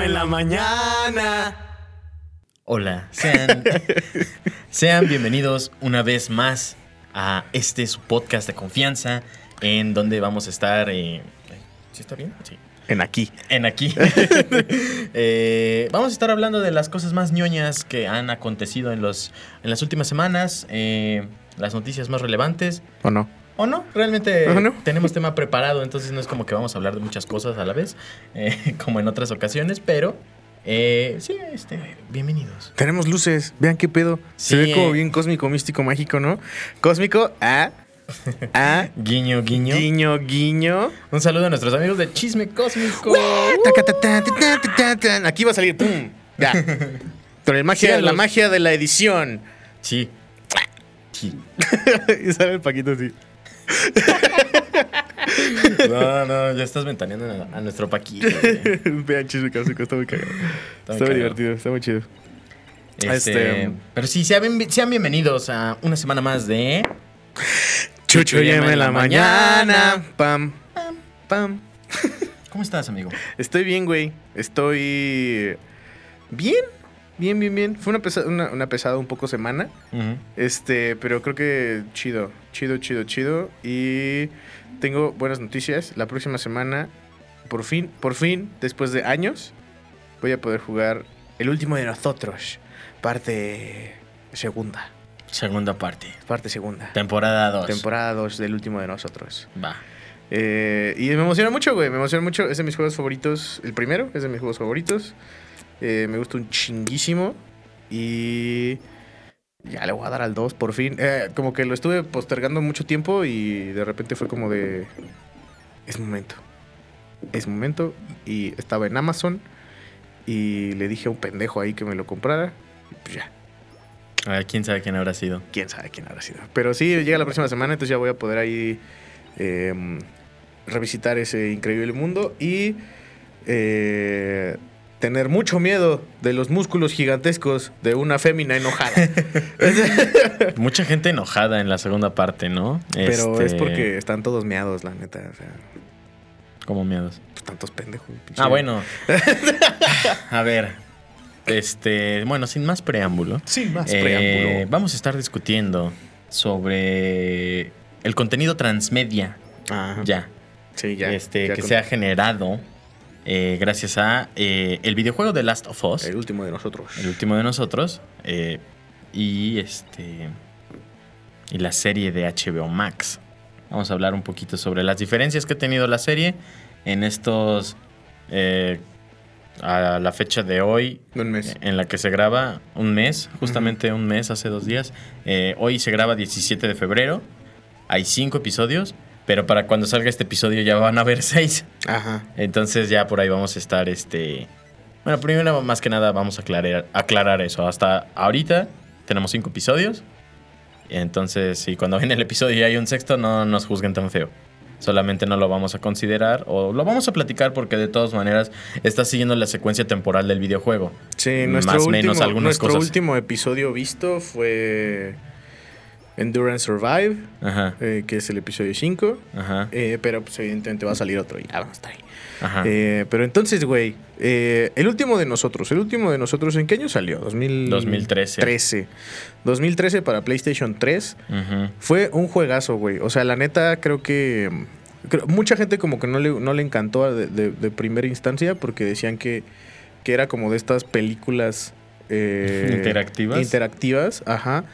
en la mañana. Hola, sean, sean bienvenidos una vez más a este su podcast de confianza en donde vamos a estar... Eh, ¿Sí está bien? Sí. En aquí. En aquí. Eh, vamos a estar hablando de las cosas más ñoñas que han acontecido en, los, en las últimas semanas, eh, las noticias más relevantes. ¿O no? ¿O no? Realmente ¿O no? tenemos tema preparado, entonces no es como que vamos a hablar de muchas cosas a la vez, eh, como en otras ocasiones, pero eh, sí, este, bienvenidos. Tenemos luces. Vean qué pedo. Se Sí, ve como eh. bien cósmico, místico, mágico, ¿no? Cósmico, ah, ah, Guiño, guiño. guiño, guiño. Un saludo a nuestros amigos de Chisme Cósmico. Aquí va a salir, pum. Ya. Con el magia, la magia de la edición. Sí. Sí. y sale el Paquito así. No, no, ya estás ventaneando a, a nuestro Paquito. Vean, cósmico, está muy cagado. Está Está, muy divertido, está muy chido. Este, Este- Pero sí, sean, bien- sean bienvenidos a una semana más de. Chucho llama en la mañana. Pam, pam. ¿Cómo estás, amigo? Estoy bien, güey. Estoy bien. Bien, bien, bien. Fue una, pesa- una, una pesada un poco semana. Este, pero creo que chido. Chido, chido, chido. Y tengo buenas noticias. La próxima semana, por fin, por fin, después de años, voy a poder jugar el último de nosotros. Parte segunda. Segunda parte. Parte segunda. Temporada 2. Temporada 2 del último de nosotros. Va. Eh, y me emociona mucho, güey. Me emociona mucho. Es de mis juegos favoritos. El primero es de mis juegos favoritos. Eh, me gusta un chinguísimo. Y ya le voy a dar al 2 por fin. Eh, como que lo estuve postergando mucho tiempo y de repente fue como de... Es momento. Es momento. Y estaba en Amazon. Y le dije a un pendejo ahí que me lo comprara. Y pues ya. A ver, quién sabe quién habrá sido. quién sabe quién habrá sido. Pero sí, llega la próxima semana, entonces ya voy a poder ahí eh, revisitar ese increíble mundo y eh, tener mucho miedo de los músculos gigantescos de una fémina enojada. Mucha gente enojada en la segunda parte, ¿no? Pero Este, es porque están todos meados, la neta. O sea, pues, tantos pendejos. Ah, bueno. a ver. Este. Bueno, sin más preámbulo. Sin más eh, preámbulo. Vamos a estar discutiendo sobre el contenido transmedia. Ajá. Ya. Sí, ya. este, ya que con- se ha generado eh, gracias a eh, el videojuego de Last of Us. El último de nosotros. el último de nosotros. eh, y este. Y la serie de HBO Max. Vamos a hablar un poquito sobre las diferencias que ha tenido la serie en estos. a la fecha de hoy, Un mes. en la que se graba un mes, justamente un mes, hace dos días. Hoy se graba 17 de febrero. Hay cinco episodios, pero para cuando salga este episodio ya van a haber seis. Ajá. Entonces ya por ahí vamos a estar, este... Bueno, primero más que nada vamos a aclarar, aclarar eso. Hasta ahorita tenemos cinco episodios. Entonces, si cuando ven el episodio y hay un sexto, no nos juzguen tan feo. Solamente no lo vamos a considerar o lo vamos a platicar porque de todas maneras está siguiendo la secuencia temporal del videojuego. Sí, nuestro, Más o último, menos algunas nuestro cosas. último episodio visto fue Endurance Survive, Ajá, eh, que es el episodio 5. ajá, eh, pero pues evidentemente va a salir otro y ya vamos a estar ahí. ajá. Eh, pero entonces, güey, el último de nosotros, el último de nosotros, ¿en qué año salió? 2000... 2013. 13. 2013 para PlayStation 3. Ujú. Fue un juegazo, güey. O sea, la neta, creo que. creo- mucha gente como que no le, no le encantó de, de- de primera instancia porque decían que, que era como de estas películas. ¿Interactivas? Interactivas, ajá.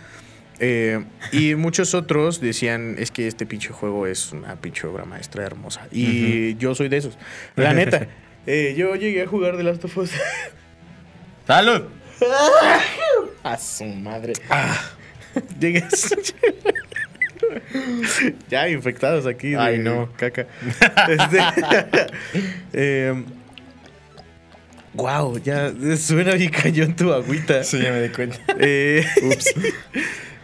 Eh, y muchos otros decían, es que este pinche juego es una pinche obra maestra hermosa. Y yo soy de esos. La neta. eh, yo llegué a jugar The Last of Us. ¡Salud! A su madre. Llegué a... ya infectados aquí. de Ay, no. Caca. Este, em, Wow, ya suena bien cañón tu agüita. Sí, ya me di cuenta. Eh,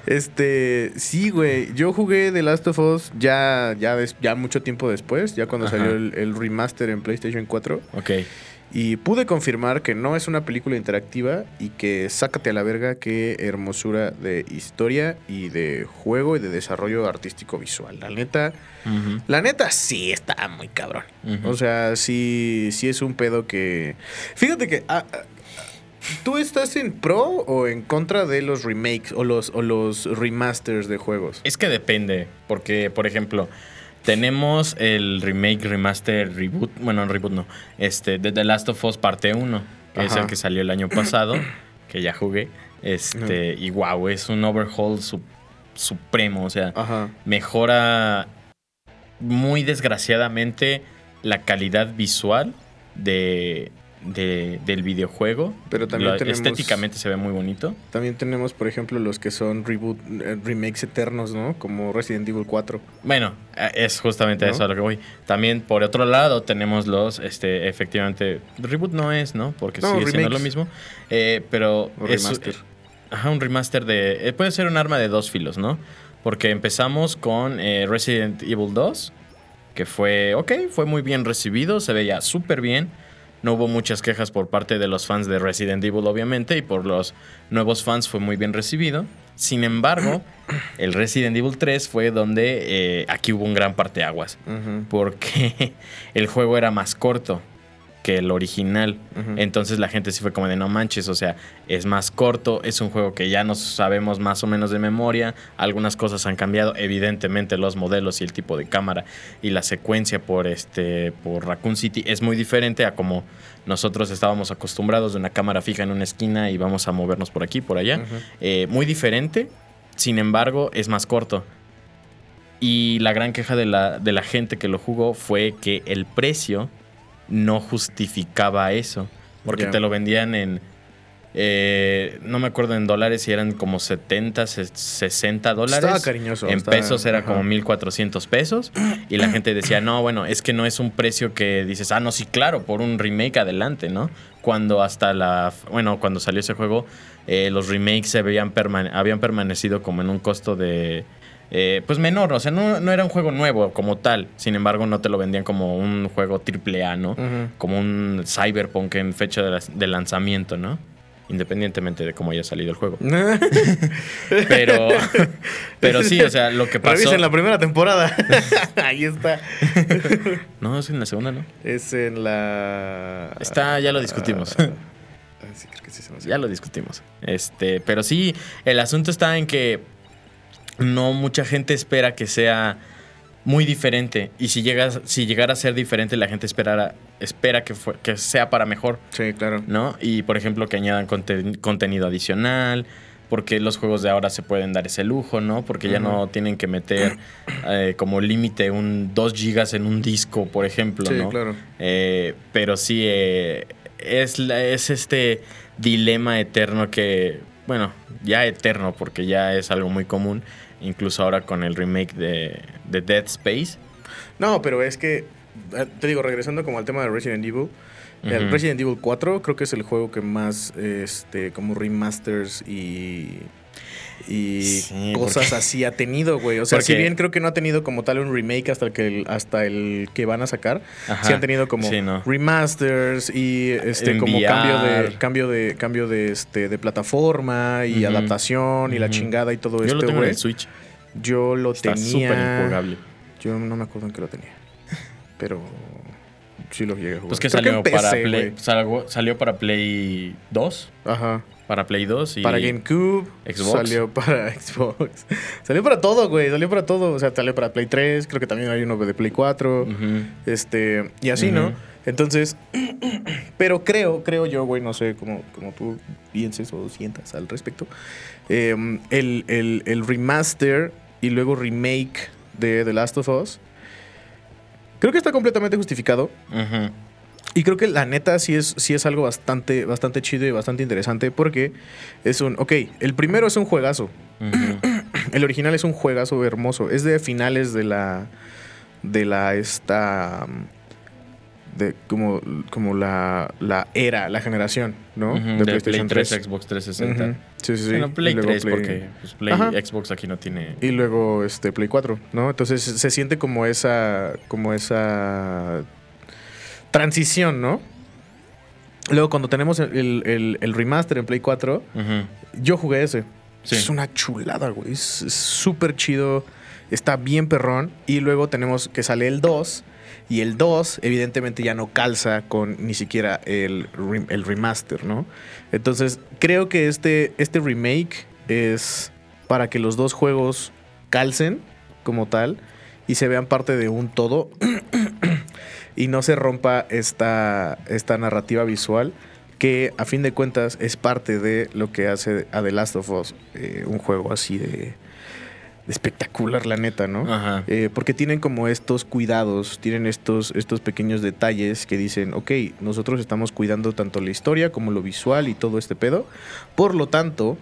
Este, sí, güey. Yo jugué The Last of Us ya, ya, des- ya mucho tiempo después, ya cuando Ajá. salió el, el remaster en PlayStation 4. Ok. Y pude confirmar que no es una película interactiva y que sácate a la verga qué hermosura de historia y de juego y de desarrollo artístico visual. La neta, la neta sí está muy cabrón. O sea, sí, sí es un pedo que... Fíjate que... ah, ¿Tú estás en pro o en contra de los remakes o los, o los remasters de juegos? Es que depende, porque, por ejemplo, tenemos el remake, remaster, reboot, bueno, reboot no, este, de The Last of Us parte 1, que es el que salió el año pasado, que ya jugué, este, y wow, es un overhaul su- supremo, o sea, Ajá. mejora muy desgraciadamente la calidad visual de, de- del videojuego. Pero también Lo- tenemos- Estéticamente se ve muy bonito. También tenemos, por ejemplo, los que son reboot, eh, remakes eternos, ¿no? Como Resident Evil 4. Bueno, eh, es justamente ¿No? eso a lo que voy. También, por otro lado, tenemos los, este, efectivamente, reboot no es, ¿no? Porque No, sigue siendo remakes. lo mismo. Eh, pero O es- remaster. ajá, un remaster de... eh, puede ser un arma de dos filos, ¿no? Porque empezamos con Resident Evil 2, que fue, ok, fue muy bien recibido, se veía súper bien. No hubo muchas quejas por parte de los fans de Resident Evil, obviamente, y por los nuevos fans fue muy bien recibido. Sin embargo, el Resident Evil 3 fue donde eh, aquí hubo un gran parteaguas, Ujú, porque el juego era más corto que el original. Entonces la gente sí fue como de no manches, o sea, es más corto, es un juego que ya nos sabemos más o menos de memoria, algunas cosas han cambiado, evidentemente los modelos y el tipo de cámara y la secuencia por este por Raccoon City es muy diferente a como nosotros estábamos acostumbrados de una cámara fija en una esquina y vamos a movernos por aquí, por allá. Eh, muy diferente, sin embargo, es más corto. Y la gran queja de la, de la gente que lo jugó fue que el precio no justificaba eso. Porque te lo vendían en. eh, no me acuerdo en dólares si eran como 70, se- 60 dólares. Estaba cariñoso. En estaba- pesos era ajá. como 1400 pesos. Y la gente decía, no, bueno, es que no es un precio que dices, ah, no, sí, claro, por un remake adelante, ¿no? Cuando hasta la. Bueno, cuando salió ese juego, eh, los remakes se habían, permane- habían permanecido como en un costo de. Eh, pues menor, o sea, no, no era un juego nuevo como tal. Sin embargo, no te lo vendían como un juego triple A, ¿no? Como un cyberpunk en fecha de, lanzamiento, ¿no? Independientemente de cómo haya salido el juego. Pero, pero sí, o sea, lo que pasó. Revisen la primera temporada. Ahí está. No, es en la segunda, ¿no? Es en la. Está, ya lo discutimos. Ah, sí, creo que sí se me hace. ya lo discutimos. Este, pero sí, el asunto está en que no mucha gente espera que sea muy diferente. Y si llegas, si llegara a ser diferente, la gente esperara, espera que, fue- que sea para mejor. Sí, claro. ¿no? Y por ejemplo que añadan conten- contenido adicional, porque los juegos de ahora se pueden dar ese lujo, ¿no? Porque ya no tienen que meter eh, como límite un 2 gigas en un disco, por ejemplo, Sí, ¿no? claro. Eh, pero sí, eh, es, es este dilema eterno que, bueno, ya eterno porque ya es algo muy común, incluso ahora con el remake de, de Dead Space. No, pero es que. eh, Te digo, regresando como al tema de Resident Evil. El. Resident Evil 4 creo que es el juego que más este como remasters y y Sí, cosas porque- así ha tenido, güey. O sea, si bien creo que no ha tenido como tal un remake hasta el que hasta el que van a sacar, Ajá. sí han tenido como Sí, ¿no? remasters y este como cambio de cambio de cambio de este de plataforma y adaptación y la chingada y todo Yo esto, lo tengo en güey. el Switch. Yo lo Está súper tenía. Yo no me acuerdo en qué lo tenía. Pero sí lo llegué a jugar. Pues que Creo salió PC, para Play. Salió, salió para Play 2. Ajá. Para Play 2 y. Para GameCube. Xbox. Salió para Xbox. Salió para todo, güey. Salió para todo. O sea, salió para Play 3. Creo que también hay uno de Play 4. Ujú. Este. Y así, ¿no? Entonces. pero creo, creo yo, güey. No sé cómo, cómo tú pienses o sientas al respecto. eh, el, el- el remaster y luego remake de The Last of Us. Creo que está completamente justificado. Y creo que la neta sí es, sí es algo bastante, bastante chido y bastante interesante porque es un, ok, el primero es un juegazo, el original es un juegazo hermoso, es de finales de la, de la, esta, de como, como la, la era, la generación, ¿no? De Play 3, Xbox 360. Ujú. Sí, sí, sí. Bueno, Play Y luego 3 Play- porque pues, Play, Ajá. Xbox aquí no tiene... Y luego este Play 4, ¿no? Entonces se siente como esa como esa transición, ¿no? Luego, cuando tenemos el, el- el remaster en Play 4, Ujú. yo jugué ese. Sí. Es una chulada, güey. Es es súper chido. Está bien perrón. Y luego tenemos que sale el 2. Y el 2, evidentemente, ya no calza con ni siquiera el, el remaster, ¿no? Entonces, creo que este, este remake es para que los dos juegos calcen como tal y se vean parte de un todo y no se rompa esta, esta narrativa visual que a fin de cuentas es parte de lo que hace a The Last of Us eh, un juego así de espectacular, la neta, ¿no? Ajá. Eh, porque tienen como estos cuidados, tienen estos, estos pequeños detalles que dicen, ok, nosotros estamos cuidando tanto la historia como lo visual y todo este pedo. Por lo tanto,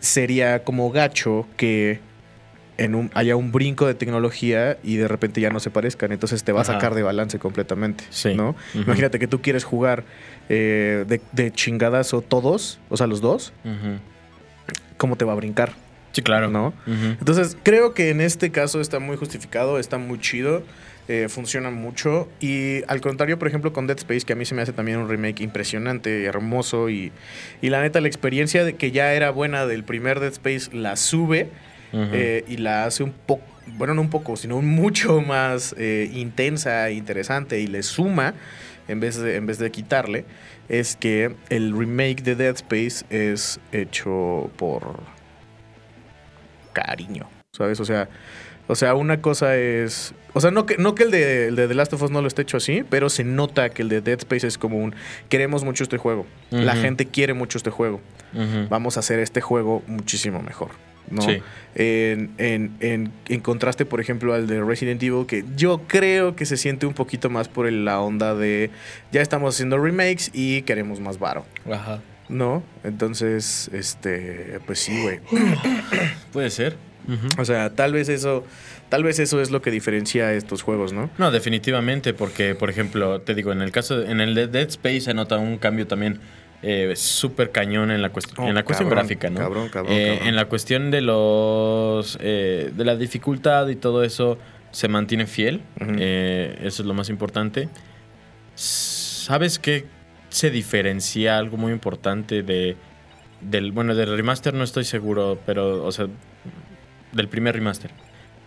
sería como gacho que en un, haya un brinco de tecnología y de repente ya no se parezcan. Entonces te va a sacar de balance completamente. Sí. ¿no? Imagínate que tú quieres jugar eh, de, de chingadazo todos, o sea, los dos. ¿cómo te va a brincar? Sí, claro. ¿No? Entonces, creo que en este caso está muy justificado, está muy chido, eh, funciona mucho. Y al contrario, por ejemplo, con Dead Space, que a mí se me hace también un remake impresionante, hermoso. Y, y la neta, la experiencia de que ya era buena del primer Dead Space la sube eh, y la hace un poco, bueno, no un poco, sino mucho más eh, intensa, interesante y le suma en vez, de, en vez de quitarle. Es que el remake de Dead Space es hecho por cariño, ¿sabes? O sea, o sea, una cosa es. O sea, no que, no que el, de, el de The Last of Us no lo esté hecho así, pero se nota que el de Dead Space es como un. Queremos mucho este juego. La gente quiere mucho este juego. Vamos a hacer este juego muchísimo mejor. ¿no? Sí. En, en- en- en contraste, por ejemplo, al de Resident Evil, que yo creo que se siente un poquito más por la onda de ya estamos haciendo remakes y queremos más varo, Ajá. ¿No? Entonces, este, pues sí, güey. Puede ser. O sea, tal vez eso, tal vez eso es lo que diferencia a estos juegos, ¿no? No, definitivamente, porque, por ejemplo, te digo, en el caso, de- en el de Dead Space se nota un cambio también eh, súper cañón en la, cuest- Oh, en la cuestión cabrón, gráfica, ¿no? cabrón, cabrón, Eh, cabrón. En la cuestión de los, eh, de la dificultad y todo eso, se mantiene fiel. Eh, eso es lo más importante. ¿Sabes qué se diferencia algo muy importante de del bueno del remaster no estoy seguro, pero o sea del primer remaster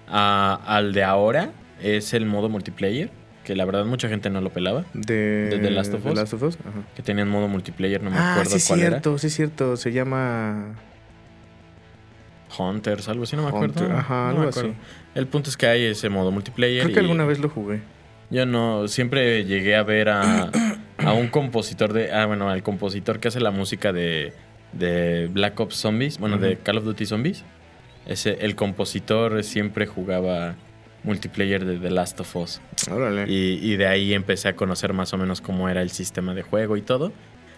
a- al de ahora es el modo multiplayer, que la verdad mucha gente no lo pelaba, De, ¿De The Last of The Us? Last of Us, ajá. que tenían modo multiplayer, no me Ah, acuerdo sí es cuál cierto, sí es cierto. Se llama era. Hunters, algo así, no me acuerdo. Hunter, ajá, No algo me así. acuerdo. El punto es que hay ese modo multiplayer. Creo que y alguna vez lo jugué. Yo no, siempre llegué a ver a, a un compositor de. Ah, bueno, al compositor que hace la música de, de Black Ops Zombies, bueno, de. Call of Duty Zombies. Ese, el compositor siempre jugaba multiplayer de The Last of Us. Órale. Y, y de ahí empecé a conocer más o menos cómo era el sistema de juego y todo.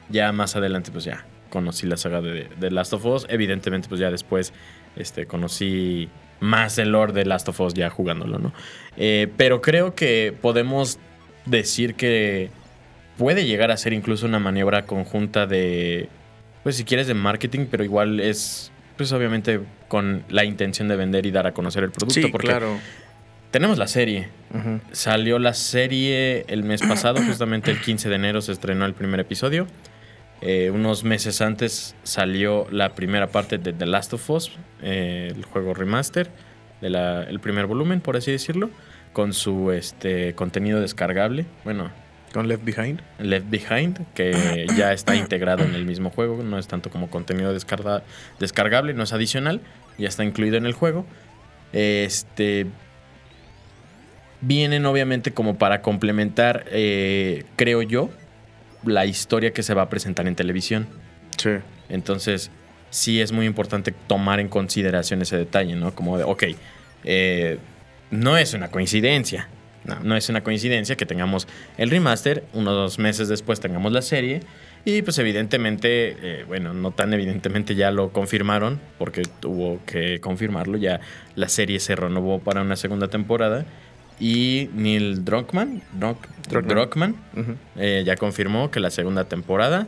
Ya más adelante, pues ya conocí la saga de, de Last of Us. Evidentemente, pues ya después este, conocí más el lore de Last of Us ya jugándolo, ¿no? Eh, pero creo que podemos decir que puede llegar a ser incluso una maniobra conjunta de, pues si quieres, de marketing, pero igual es, pues obviamente con la intención de vender y dar a conocer el producto. Sí, porque claro. tenemos la serie. Salió la serie el mes pasado, justamente el 15 de enero se estrenó el primer episodio. Eh, unos meses antes salió la primera parte de The Last of Us, eh, el juego remaster, de la- el primer volumen, por así decirlo, con su este, contenido descargable, bueno, Con Left Behind. Left Behind, que ya está integrado en el mismo juego, no es tanto como contenido descarga- descargable, no es adicional, ya está incluido en el juego. Este vienen obviamente como para complementar, eh, creo yo, la historia que se va a presentar en televisión. Sí. Entonces, sí es muy importante tomar en consideración ese detalle, ¿no? Como de, ok, eh, no es una coincidencia. No. No es una coincidencia que tengamos el remaster, unos meses después tengamos la serie. Y pues evidentemente, eh, bueno, no tan evidentemente ya lo confirmaron, porque tuvo que confirmarlo, ya la serie se renovó para una segunda temporada. Y Neil Druckmann, Druck- Druckmann. Eh, ya confirmó que la segunda temporada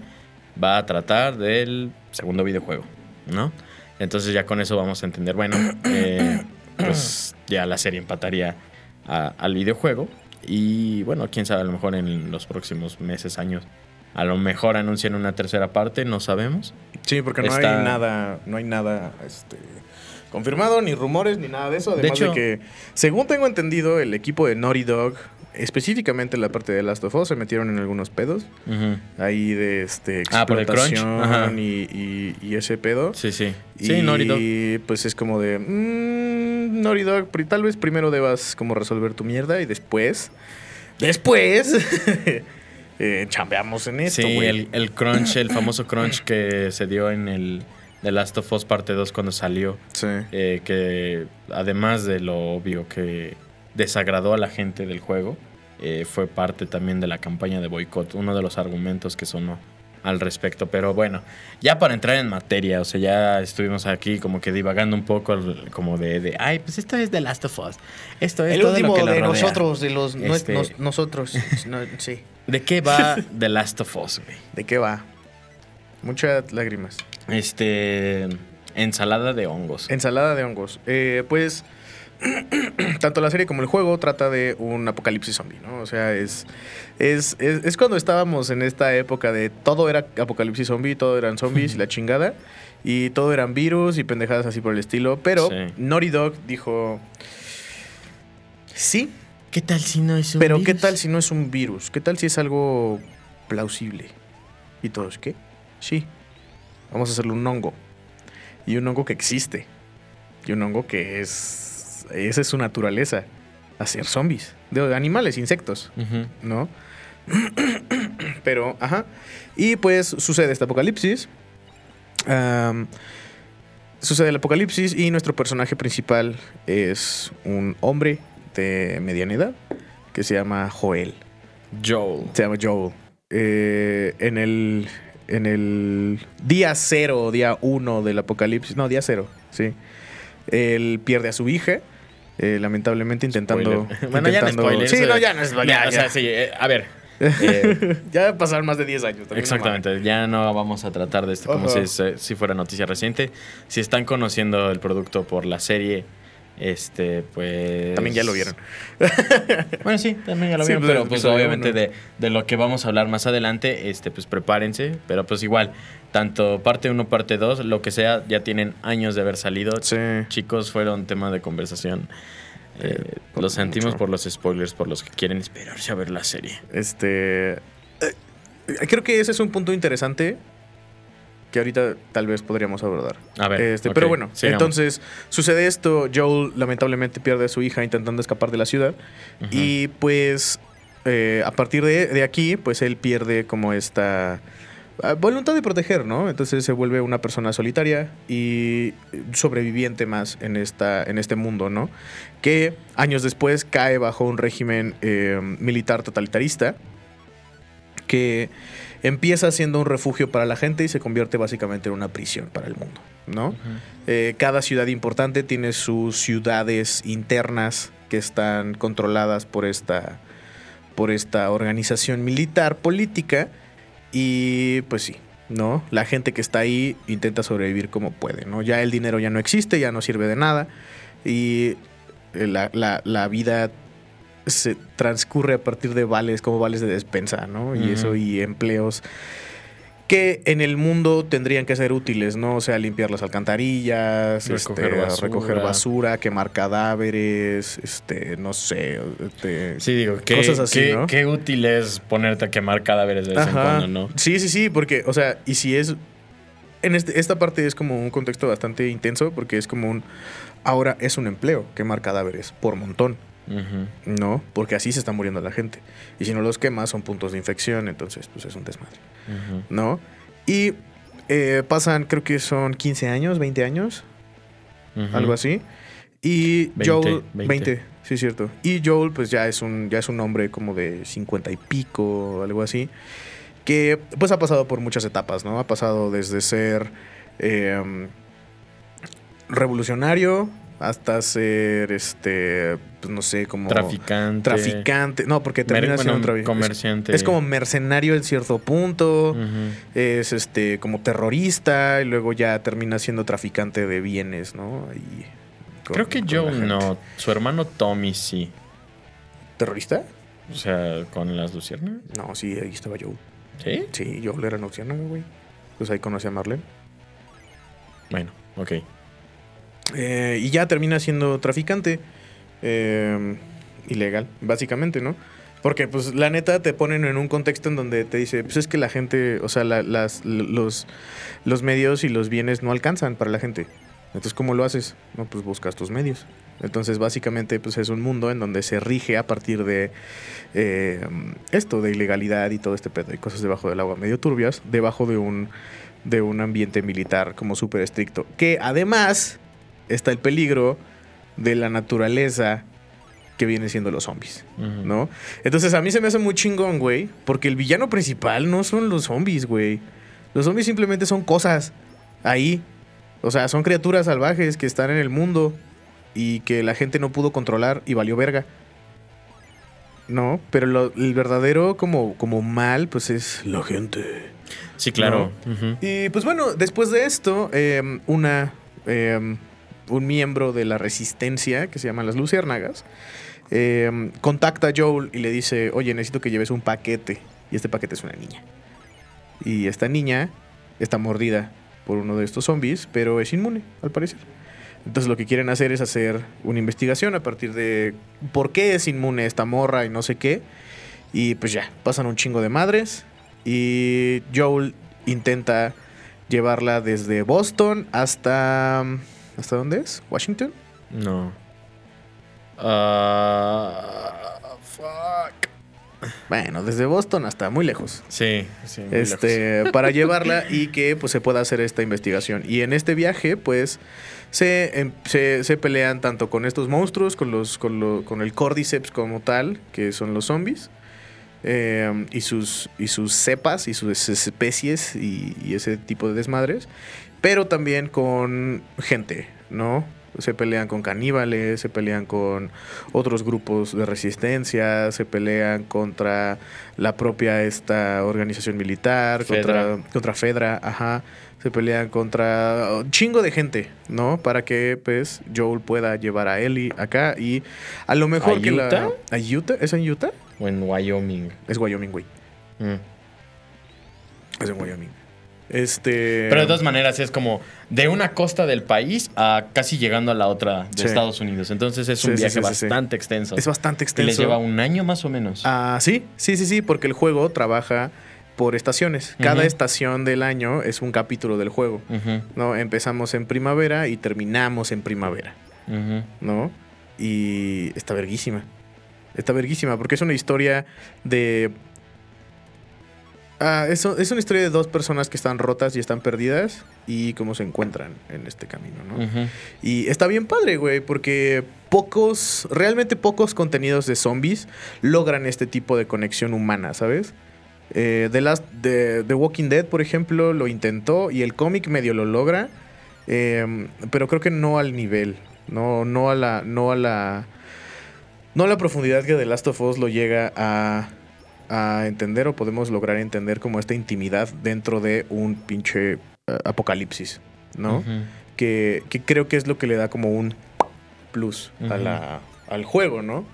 va a tratar del segundo videojuego, ¿no? Entonces ya con eso vamos a entender, bueno, eh, pues ya la serie empataría a- al videojuego y bueno, quién sabe, a lo mejor en los próximos meses, años A lo mejor anuncian una tercera parte, no sabemos. Sí, porque no Está- hay nada, no hay nada este, confirmado, ni rumores, ni nada de eso. De Además de, hecho- que, según tengo entendido, el equipo de Naughty Dog, específicamente en la parte de Last of Us, se metieron en algunos pedos. Ujú. Ahí de este Ah, por el crunch. explotación y, y- y ese pedo. Sí, sí. Y Sí, Naughty Dog. pues es como de. Mmm, Naughty Dog, tal vez primero debas como resolver tu mierda y después. Después. eh, chambeamos en esto, Sí, el, el crunch, el famoso crunch que se dio en el The Last of Us parte 2 cuando salió. Sí. eh, que además de lo obvio que desagradó a la gente del juego, eh, fue parte también de la campaña de boicot, uno de los argumentos que sonó al respecto. Pero bueno, ya para entrar en materia, o sea, ya estuvimos aquí como que divagando un poco, como de, de, ay, pues esto es The Last of Us. Esto es El todo lo último que lo de rodea". nosotros, de los Este- nos- nosotros. No, sí. ¿De qué va The Last of Us, güey? ¿De qué va? Muchas lágrimas. Este. Ensalada de hongos. Ensalada de hongos. Eh, pues tanto la serie como el juego trata de un apocalipsis zombie, ¿no? O sea, es, es, es, es cuando estábamos en esta época de todo era apocalipsis zombie, todo eran zombies y la chingada, y todo eran virus y pendejadas así por el estilo, pero Sí. Naughty Dog dijo, sí, ¿Qué tal si no es un pero ¿qué virus? tal si no es un virus? ¿Qué tal si es algo plausible? Y todos, ¿qué? Sí, vamos a hacerle un hongo. Y un hongo que existe. Y un hongo que es... Esa es su naturaleza. Hacer zombies. De animales, insectos. ¿no? Pero, ajá. Y pues sucede este apocalipsis. Sucede el apocalipsis y nuestro personaje principal es un hombre de mediana edad que se llama Joel. Joel. Se llama Joel. Eh, en el. En el día cero, día uno del apocalipsis. No, día cero, sí. Él pierde a su hija. Eh, lamentablemente intentando. Spoiler. Bueno, ya no spoiler. Sí, no, ya no es Ya, ya, o sea, ya. sí, eh, a ver. eh, Ya pasaron más de 10 años. también, exactamente, ya no vamos a tratar de esto como Ajá. si, se- si fuera noticia reciente. Si están conociendo el producto por la serie, este, pues... También ya lo vieron. Bueno, sí, también ya lo Sí, vieron, pues, pero pues episodio obviamente de, de lo que vamos a hablar más adelante, este, pues prepárense, pero pues igual, tanto parte 1, parte 2, lo que sea, ya tienen años de haber salido. Sí. Chicos, fueron tema de conversación. Eh, Eh, lo sentimos mucho. por los spoilers, por los que quieren esperarse a ver la serie. Este. eh, creo que ese es un punto interesante que ahorita tal vez podríamos abordar. A ver, Este, pero bueno, sigamos. entonces sucede esto. Joel lamentablemente pierde a su hija intentando escapar de la ciudad. Y pues a partir de, de aquí, pues él pierde como esta voluntad de proteger, ¿no? Entonces se vuelve una persona solitaria y sobreviviente más en, esta, en este mundo, ¿no? Que años después cae bajo un régimen eh, militar totalitarista que empieza siendo un refugio para la gente y se convierte básicamente en una prisión para el mundo, ¿no? Eh, cada ciudad importante tiene sus ciudades internas que están controladas por esta, por esta organización militar política y pues sí, ¿no? La gente que está ahí intenta sobrevivir como puede, ¿no? Ya el dinero ya no existe, ya no sirve de nada y eh, la, la- la vida se transcurre a partir de vales como vales de despensa, ¿no? Y eso y empleos que en el mundo tendrían que ser útiles, ¿no? O sea, limpiar las alcantarillas, Recoger este, basura. recoger basura, quemar cadáveres, este, no sé, este, Sí, digo, qué, cosas así, qué- ¿no? qué útil es ponerte a quemar cadáveres de vez en cuando, ¿no? Sí, sí, sí, porque, o sea, y si es. En este- esta parte es como un contexto bastante intenso, porque es como un. Ahora es un empleo quemar cadáveres por montón, ¿no? Porque así se está muriendo la gente. Y si no los quemas, son puntos de infección, entonces, pues es un desmadre. ¿no? Y eh, pasan, creo que son 15 años, 20 años, algo así. Y 20, Joel, 20. 20. sí es cierto. Y Joel pues ya es un ya es un hombre como de 50 y pico, algo así, que pues ha pasado por muchas etapas, ¿no? Ha pasado desde ser eh, revolucionario hasta ser este pues no sé, como Traficante. traficante, no, porque termina Mer- siendo bueno, es- comerciante. Es, como mercenario en cierto punto es este como terrorista y luego ya termina siendo traficante de bienes, ¿no? Y con- Creo que Joe no. Su hermano Tommy sí. ¿Terrorista? O sea, con las luciernas. No, sí, ahí estaba Joe. ¿Sí? Sí, Joel era nausiano, güey. Pues ahí conocí a Marlene. Bueno, ok. Eh, y ya termina siendo traficante. eh, ilegal, básicamente, ¿no? Porque, pues, la neta te ponen en un contexto en donde te dice, pues es que la gente, o sea, la- las, los, los medios y los bienes no alcanzan para la gente. Entonces, ¿cómo lo haces? No, pues buscas tus medios. Entonces, básicamente, pues es un mundo en donde se rige a partir de eh, esto, de ilegalidad y todo este pedo y cosas debajo del agua medio turbias, debajo de un, de un ambiente militar como súper estricto. Que además está el peligro de la naturaleza que viene siendo los zombies. ¿no? Entonces a mí se me hace muy chingón, güey, porque el villano principal no son los zombies, güey. Los zombies simplemente son cosas ahí. O sea, son criaturas salvajes que están en el mundo y que la gente no pudo controlar y valió verga. No, pero lo- el verdadero como, como mal, pues es la gente. Sí, claro. Y pues bueno, después de esto, eh, una, eh, un miembro de la resistencia, que se llaman las Luciérnagas, eh, contacta a Joel y le dice, oye, necesito que lleves un paquete. Y este paquete es una niña. Y esta niña está mordida por uno de estos zombies, pero es inmune, al parecer. Entonces lo que quieren hacer es hacer una investigación a partir de por qué es inmune esta morra y no sé qué. Y pues ya, pasan un chingo de madres. Y Joel intenta llevarla desde Boston hasta... ¿Hasta dónde es? ¿Washington? No. Ah, fuck. Bueno, desde Boston hasta muy lejos. Sí, sí. muy lejos. este, para llevarla y que pues, se pueda hacer esta investigación. Y en este viaje, pues, se, em- se, se pelean tanto con estos monstruos, con, los, con, lo- con el Cordyceps como tal, que son los zombies, eh, y, sus, y sus cepas y sus especies y, y ese tipo de desmadres, pero también con gente, ¿no? Se pelean con caníbales, se pelean con otros grupos de resistencia, se pelean contra la propia esta organización militar, Fedra. contra contra Fedra, ajá. Se pelean contra un chingo de gente, ¿no? Para que pues Joel pueda llevar a Ellie acá y a lo mejor ¿A que la Utah? ¿A Utah? ¿Es en Utah? O en Wyoming. Es Wyoming, güey. Mm. Es en Wyoming. Este Pero de todas maneras es como de una costa del país a casi llegando a la otra de Sí. Estados Unidos. Entonces es un sí, viaje sí, bastante extenso. es bastante y extenso. les lleva un año más o menos. Ah, sí, sí, sí, sí, porque el juego trabaja por estaciones. Cada estación del año es un capítulo del juego. ¿no? Empezamos en primavera y terminamos en primavera. ¿no? Y está verguísima. Está verguísima porque es una historia de... Ah, eso, es una historia de dos personas que están rotas y están perdidas y cómo se encuentran en este camino, ¿no? Y está bien padre, güey, porque pocos, realmente pocos contenidos de zombies logran este tipo de conexión humana, ¿sabes? Eh, The, Last, The, The Walking Dead, por ejemplo, lo intentó y el cómic medio lo logra, eh, pero creo que no al nivel, no, no a la, no a la, no a la profundidad que The Last of Us lo llega a, a entender o podemos lograr entender como esta intimidad dentro de un pinche eh, apocalipsis, ¿no? Que, que creo que es lo que le da como un plus a la- al juego, ¿no?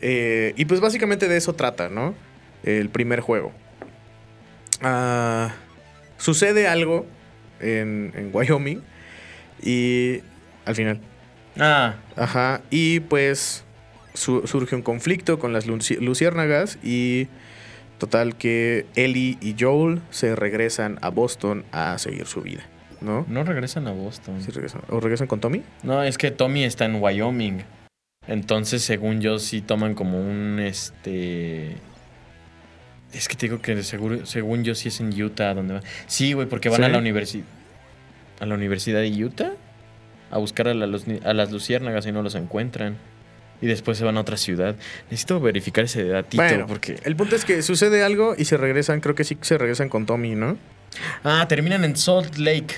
Eh, y pues básicamente de eso trata, ¿no? El primer juego. Ah, sucede algo en, en Wyoming y al final. Ah, Ajá. Y pues su- surge un conflicto con las luci- luciérnagas y total que Ellie y Joel se regresan a Boston a seguir su vida, ¿no? no regresan a Boston. Sí regresan. ¿O regresan con Tommy? No, es que Tommy está en Wyoming. Entonces, según yo, sí toman como un este. Es que te digo que seguro, según yo sí es en Utah donde van. Sí, güey, porque van ¿Sí? a la universidad. ¿A la universidad de Utah? A buscar a, la- a las luciérnagas y no los encuentran. Y después se van a otra ciudad. Necesito verificar ese datito Bueno, porque. el punto es que sucede algo y se regresan, creo que sí se regresan con Tommy, ¿no? Ah, terminan en Salt Lake.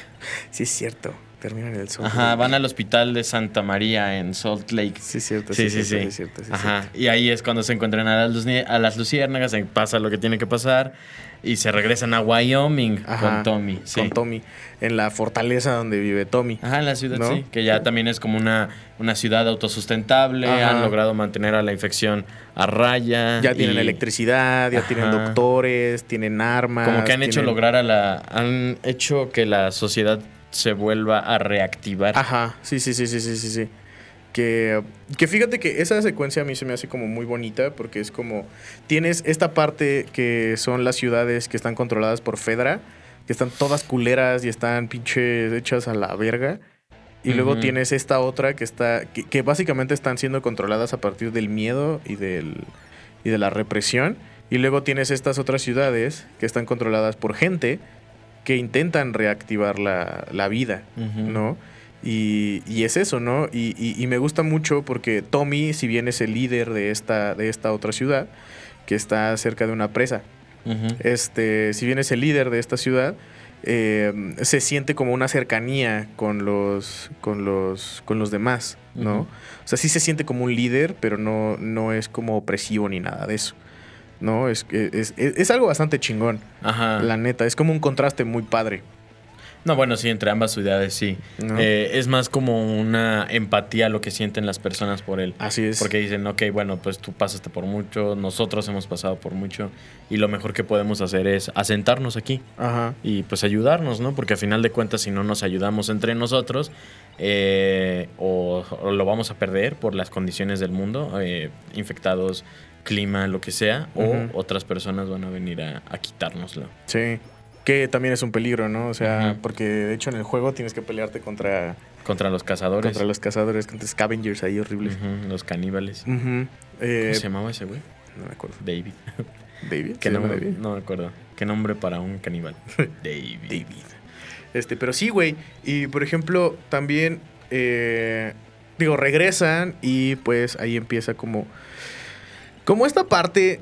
Sí, es cierto. Terminan en el Salt Ajá, Lake. van al hospital de Santa María en Salt Lake. Sí, cierto. Sí, sí, sí. cierto, sí, Ajá. cierto. Y ahí es cuando se encuentran a las, luci- a las luciérnagas, se pasa lo que tiene que pasar y se regresan a Wyoming Ajá, con Tommy. Sí. Con Tommy. En la fortaleza donde vive Tommy. Ajá, en la ciudad ¿No? sí, que ya también es como una, una ciudad autosustentable, Ajá. han logrado mantener a la infección a raya. Ya tienen y electricidad, ya tienen doctores, tienen armas. Como que han hecho lograr a la... Han hecho que la sociedad se vuelva a reactivar. Ajá, sí, sí, sí, sí, sí, sí, sí. Que, que fíjate que esa secuencia a mí se me hace como muy bonita porque es como tienes esta parte que son las ciudades que están controladas por Fedra, que están todas culeras y están pinches hechas a la verga. Y luego tienes esta otra que está que, que básicamente están siendo controladas a partir del miedo y del y de la represión. Y luego tienes estas otras ciudades que están controladas por gente que intentan reactivar la, la vida. ¿no? Y, y es eso, ¿no? Y, y- y me gusta mucho porque Tommy, si bien es el líder de esta, de esta otra ciudad, que está cerca de una presa, este, si bien es el líder de esta ciudad, eh, se siente como una cercanía con los, con los, con los demás, ¿no? O sea, sí se siente como un líder, pero no, no es como opresivo ni nada de eso. ¿No? Es, es, es- es algo bastante chingón, Ajá. la neta. Es como un contraste muy padre. No, bueno, sí, entre ambas ciudades sí. ¿no? Eh, es más como una empatía lo que sienten las personas por él. Así es. Porque dicen, ok, bueno, pues tú pasaste por mucho, nosotros hemos pasado por mucho, y lo mejor que podemos hacer es asentarnos aquí Ajá. y pues ayudarnos, ¿no? Porque a final de cuentas, si no nos ayudamos entre nosotros, eh, o, o lo vamos a perder por las condiciones del mundo, eh, infectados, clima, lo que sea, o otras personas van a venir a, a quitárnoslo. Sí. Que también es un peligro, ¿no? O sea, porque de hecho en el juego tienes que pelearte contra, Contra los cazadores, contra los cazadores, contra scavengers ahí horribles. Los caníbales. Eh, ¿Cómo se llamaba ese güey? no me acuerdo. David. David. ¿Qué ¿Se llama nombre? David? No me acuerdo. ¿Qué nombre para un caníbal? David. David. Este, pero sí, güey. Y por ejemplo, también, eh, digo, regresan y pues ahí empieza como, como esta parte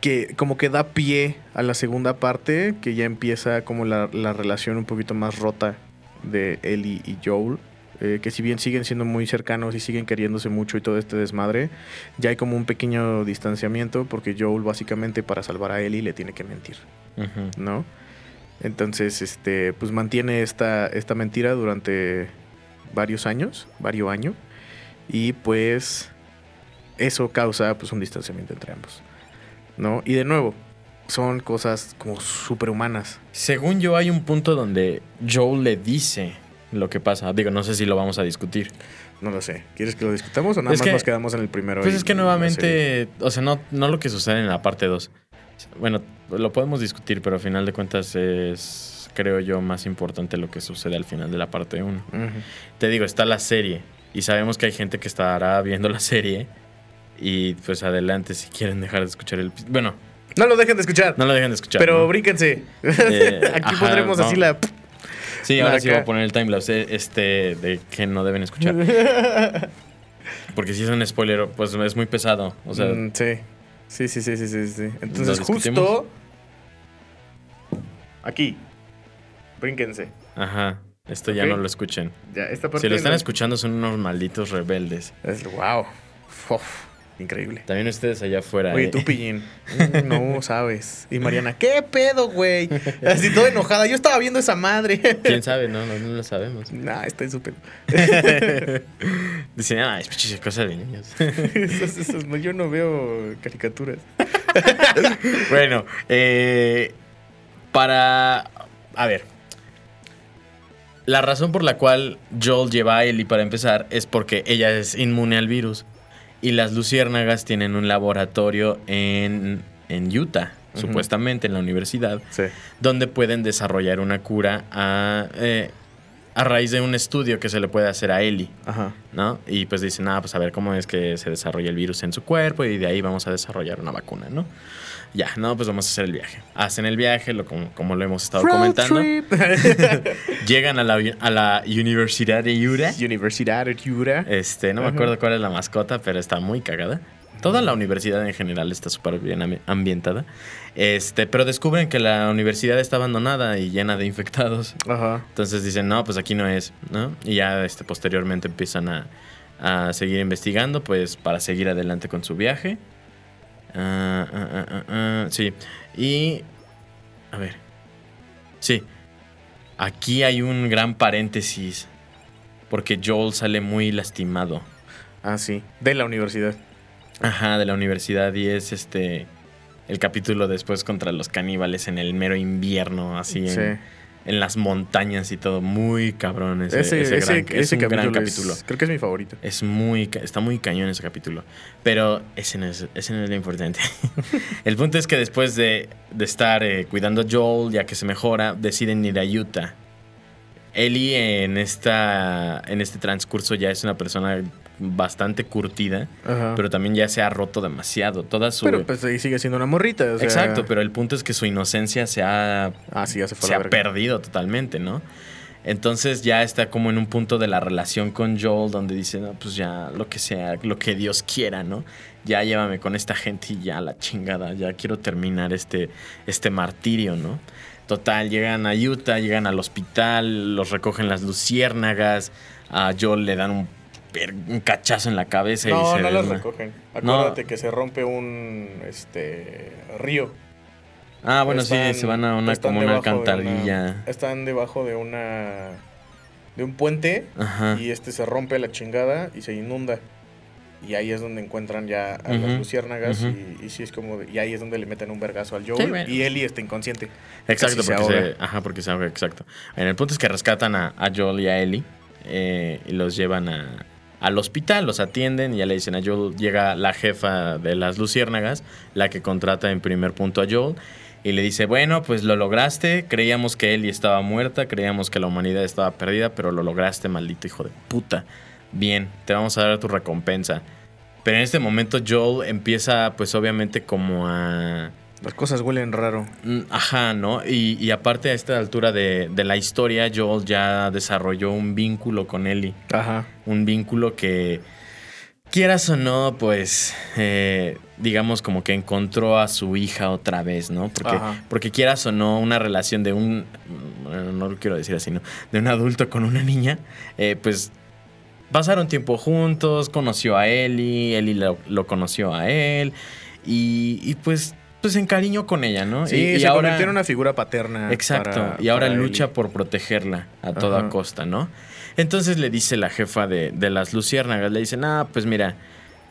que como que da pie a la segunda parte, que ya empieza como la, la relación un poquito más rota de Ellie y Joel. eh, que si bien siguen siendo muy cercanos y siguen queriéndose mucho y todo este desmadre, ya hay como un pequeño distanciamiento porque Joel básicamente para salvar a Ellie le tiene que mentir. ¿no? Entonces, este, pues mantiene esta, esta mentira durante varios años, varios años, y pues eso causa pues un distanciamiento entre ambos, ¿no? Y de nuevo, son cosas como superhumanas. Según yo, hay un punto donde Joel le dice lo que pasa. Digo, no sé si lo vamos a discutir. No lo sé. ¿Quieres que lo discutamos o nada Es más que- nos quedamos en el primero? Pues y- es que nuevamente, o sea, no, no lo que sucede en la parte 2. Bueno, lo podemos discutir, pero al final de cuentas es, creo yo, más importante lo que sucede al final de la parte 1. Ujú. Te digo, está la serie y sabemos que hay gente que estará viendo la serie y pues adelante si quieren dejar de escuchar el... Bueno, No lo dejen de escuchar. no lo dejen de escuchar. pero ¿no? brínquense. Eh, Aquí ajá, pondremos así la... Sí, ahora sí voy a poner el timelapse este de que no deben escuchar. Porque si es un spoiler, pues es muy pesado. O sea, Mm, sí. Sí, sí, sí, sí, sí, sí. Entonces, justo aquí. Brínquense. ajá. Esto ya no lo escuchen. Ya, esta parte Si lo están no- escuchando son unos malditos rebeldes. Es, wow. Uf, increíble. También ustedes allá afuera. Oye, eh. tú, Pillín. No sabes. Y Mariana, ¿qué pedo, güey? Así toda enojada. Yo estaba viendo esa madre. ¿Quién sabe? No, no, no lo sabemos. Nah, estoy súper. Dicen, ah, es pinche cosa de niños. Esas- no, Yo no veo caricaturas. bueno, eh, para... A ver. La razón por la cual Joel lleva a Ellie para empezar es porque ella es inmune al virus. Y las luciérnagas tienen un laboratorio en, en Utah, supuestamente en la universidad, Sí. donde pueden desarrollar una cura a, eh, a raíz de un estudio que se le puede hacer a Ellie. Ajá. ¿no? Y pues dicen, ah, pues a ver cómo es que se desarrolla el virus en su cuerpo y de ahí vamos a desarrollar una vacuna, ¿no? Ya, no, pues vamos a hacer el viaje. Hacen el viaje, lo, como, como lo hemos estado Road comentando. Llegan a la, a la Universidad de Utah. Universidad de Utah. Este, no me acuerdo cuál es la mascota, pero está muy cagada. Toda la universidad en general está súper bien ambi- ambientada. Este, pero descubren que la universidad está abandonada y llena de infectados. Ajá. Entonces dicen, no, pues aquí no es, ¿no? Y ya este, posteriormente empiezan a, a seguir investigando, pues para seguir adelante con su viaje. Ah, sí, y... A ver. Sí. Aquí hay un gran paréntesis. Porque Joel sale muy lastimado. Ah, sí. De la universidad. Ajá, de la universidad y es este... El capítulo después contra los caníbales en el mero invierno, así en, Sí. en las montañas y todo. Muy cabrón ese, Ese, ese ese, gran- es un capítulo, gran es- capítulo. creo que es mi favorito. Es muy, está muy cañón ese capítulo. Pero ese no es, ese no es lo importante. El punto es que después de, de estar eh, cuidando a Joel, ya que se mejora, deciden ir a Utah. Ellie en, esta, en este transcurso ya es una persona bastante curtida, Ajá. pero también ya se ha roto demasiado. Toda su... Pero pues ahí sigue siendo una morrita. o sea- Exacto, pero el punto es que su inocencia se ha Ah, sí, ya se fue ha perdido totalmente, ¿no? Entonces ya está como en un punto de la relación con Joel donde dice, no, pues ya lo que sea, lo que Dios quiera, ¿no? Ya llévame con esta gente y ya la chingada, ya quiero terminar este, este martirio, ¿no? Total, llegan a Utah, llegan al hospital, los recogen las luciérnagas, a Joel le dan un, un cachazo en la cabeza y No, se no las recogen. No. Acuérdate que se rompe un este río. Ah, bueno, Están- sí, se van a una como una de alcantarilla. una- están debajo de una de un puente Ajá. y este se rompe la chingada y se inunda. Y ahí es donde encuentran ya a Ujú, las luciérnagas y, y sí es como de- y ahí es donde le meten un vergazo al Joel Sí, bueno. y Ellie está inconsciente. Exacto, se porque se, ahoga. ajá, porque se ahoga, exacto. En el punto es que rescatan a, a Joel y a Ellie eh, y los llevan a- al hospital, los atienden y ya le dicen a Joel, llega la jefa de las luciérnagas, la que contrata en primer punto a Joel, y le dice, bueno, pues lo lograste, creíamos que Ellie estaba muerta, creíamos que la humanidad estaba perdida, pero lo lograste, maldito hijo de puta. Bien, te vamos a dar tu recompensa. Pero en este momento Joel empieza, pues obviamente como a... Las cosas huelen raro. Mm, Ajá, ¿no? Y, y aparte a esta altura de, de la historia, Joel ya desarrolló un vínculo con Ellie. Ajá. Un vínculo que, quieras o no, pues, eh, digamos como que encontró a su hija otra vez, ¿no? Porque, Ajá. porque quieras o no, una relación de un, bueno, no lo quiero decir así, ¿no? De un adulto con una niña, eh, pues pasaron tiempo juntos, conoció a Ellie, Ellie lo, lo conoció a él y, y pues, pues se encariñó con ella, ¿no? Sí, y, y se ahora, convirtió en una figura paterna. Exacto, para- y ahora lucha por protegerla a toda Ajá. costa, ¿no? Entonces le dice la jefa de, de las luciérnagas, le dice, ah, pues mira,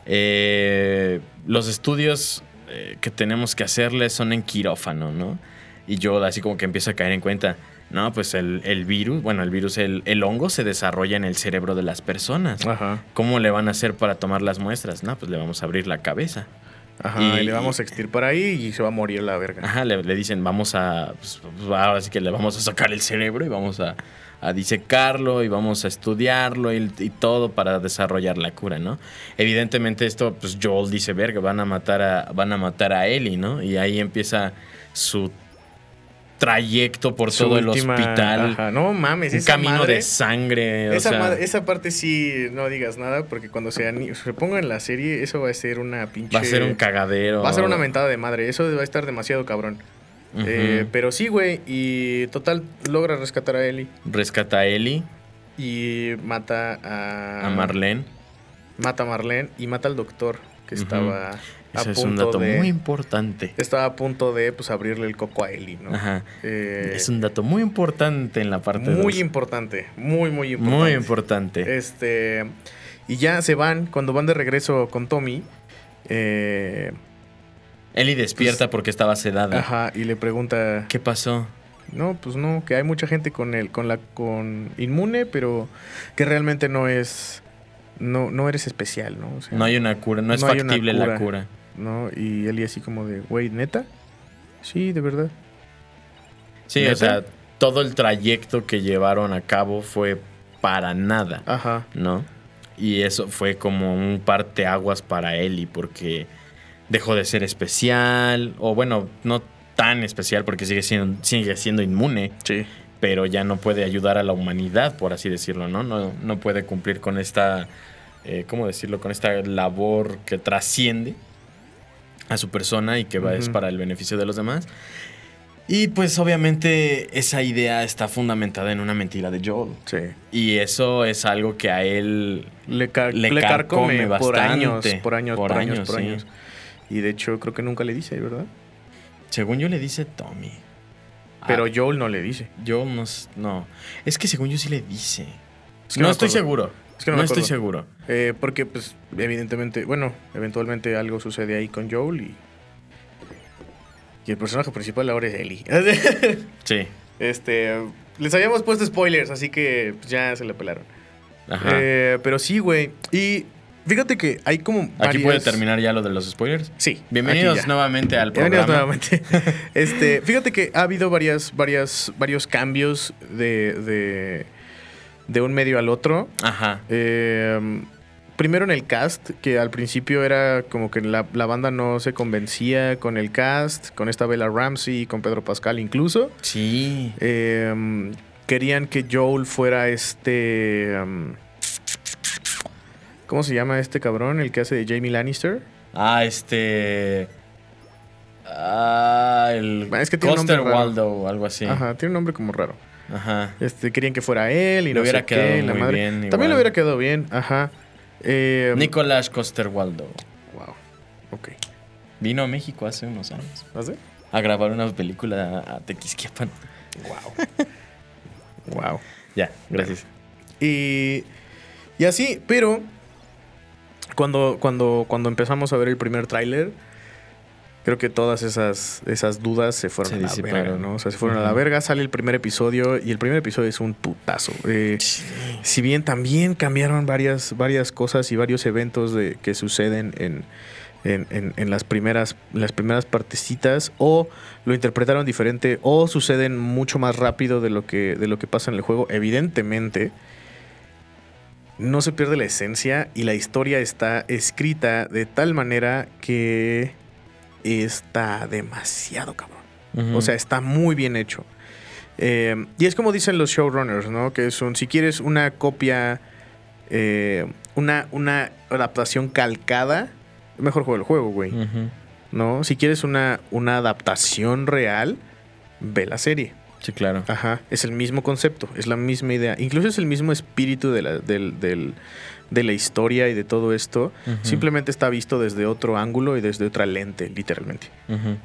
eh, los estudios eh, que tenemos que hacerle son en quirófano, ¿no? Y yo así como que empiezo a caer en cuenta, no, pues el, el virus, bueno, el virus, el, el hongo se desarrolla en el cerebro de las personas. Ajá. ¿Cómo le van a hacer para tomar las muestras? No, pues le vamos a abrir la cabeza. Ajá. Y- Y, le vamos a extirpar ahí y se va a morir la verga. Ajá, le, le dicen, vamos a. pues, pues, ahora sí que le vamos a sacar el cerebro y vamos a, a disecarlo y vamos a estudiarlo y, y todo para desarrollar la cura, ¿no? Evidentemente, esto, pues Joel dice, verga, van a matar a, van a matar a Ellie, ¿no? Y ahí empieza su trayecto por Su todo el hospital. Ajá. No mames, Un esa camino madre- de sangre. o Esa, sea, madre- esa parte sí no digas nada porque cuando se, se ponga en la serie eso va a ser una pinche... va a ser un cagadero. Va a ser una mentada de madre. Eso va a estar demasiado cabrón. Eh, pero sí, güey. Y total, logra rescatar a Ellie. Rescata a Ellie, Y mata a... a Marlene. Mata a Marlene y mata al doctor que estaba Ese es un dato de... muy importante. Estaba a punto de pues abrirle el coco a Ellie, ¿no? Ajá. Eh, Es un dato muy importante en la parte muy dos. importante. Muy, muy importante. Muy importante. Este. Y ya se van, cuando van de regreso con Tommy. eh, Ellie despierta porque estaba sedada. ajá, y le pregunta. ¿Qué pasó? No, pues no, que hay mucha gente con el, con la, con inmune, pero que realmente no es. No, no eres especial, ¿no? O sea, No hay una cura, no es No factible la cura. ¿No? Y Eli así como de, güey, ¿neta? Sí, de verdad. Sí, ¿Neta? o sea, todo el trayecto que llevaron a cabo fue para nada, Ajá. ¿no? Y eso fue como un parteaguas para Ellie porque dejó de ser especial, o bueno, no tan especial porque sigue siendo, sigue siendo inmune, Sí. pero ya no puede ayudar a la humanidad, por así decirlo, ¿no? No, no puede cumplir con esta eh, ¿cómo decirlo? Con esta labor que trasciende a su persona y que va, es Ujú. para el beneficio de los demás. Y pues obviamente esa idea está fundamentada en una mentira de Joel. Sí. Y eso es algo que a él Le, car- Le le carcome, carcome por años, bastante. por años, por, Por años, años, por sí. años. Y de hecho, creo que nunca le dice, ¿verdad? Según yo le dice Tommy. Pero Ah, Joel no le dice. yo no, no. Es que según yo sí le dice. Es que no estoy seguro. Que no estoy seguro. Eh, porque, pues, evidentemente, bueno, eventualmente algo sucede ahí con Joel y. Y el personaje principal ahora es Ellie. Sí. este. Les habíamos puesto spoilers, así que pues, ya se le pelaron. Ajá. Eh, pero sí, güey. Y fíjate que hay como. Aquí puede terminar ya lo de los spoilers. Sí. Bienvenidos nuevamente al programa. Bienvenidos nuevamente. Este, fíjate que ha habido varias, varias, varios cambios de, de, de un medio al otro. Ajá. Eh, primero en el cast, que al principio era como que la, la banda no se convencía con el cast, con esta Bella Ramsey y con Pedro Pascal incluso. Sí. Eh, querían que Joel fuera este... um, ¿Cómo se llama este cabrón? El que hace de Jamie Lannister. Ah, este. Ah, el. Es que tiene un nombre raro. Waldo o algo así. Ajá, tiene un nombre como raro. Ajá. Este, querían que fuera él y Le no hubiera sé quedado qué, la muy madre. bien, También le hubiera quedado bien, ajá. Eh, Nicolás Coster Waldo. Wow. Ok. Vino a México hace unos años ¿Vas a grabar una película a Tequisquiapan. Wow. wow. Ya, gracias. Y, y así, pero cuando, cuando, cuando empezamos a ver el primer tráiler, creo que todas esas, esas dudas se fueron Se a la disiparon. verga, ¿no? O sea, se fueron a la verga, sale el primer episodio y el primer episodio es un putazo. Eh, si bien también cambiaron varias, varias cosas y varios eventos de, que suceden en, en, en- en las, primeras, las primeras partecitas, o lo interpretaron diferente, o suceden mucho más rápido de lo que, de lo que pasa en el juego, evidentemente. No se pierde la esencia y la historia está escrita de tal manera que está demasiado cabrón. O sea, está muy bien hecho. Eh, y es como dicen los showrunners, ¿no? Que es un, si quieres una copia, eh, una, una adaptación calcada, mejor juego el juego, güey. ¿No? Si quieres una, una adaptación real, ve la serie. Sí, claro. Ajá, es el mismo concepto, es la misma idea. Incluso es el mismo espíritu de la, del- del- de la historia y de todo esto. Simplemente está visto desde otro ángulo y desde otra lente, literalmente.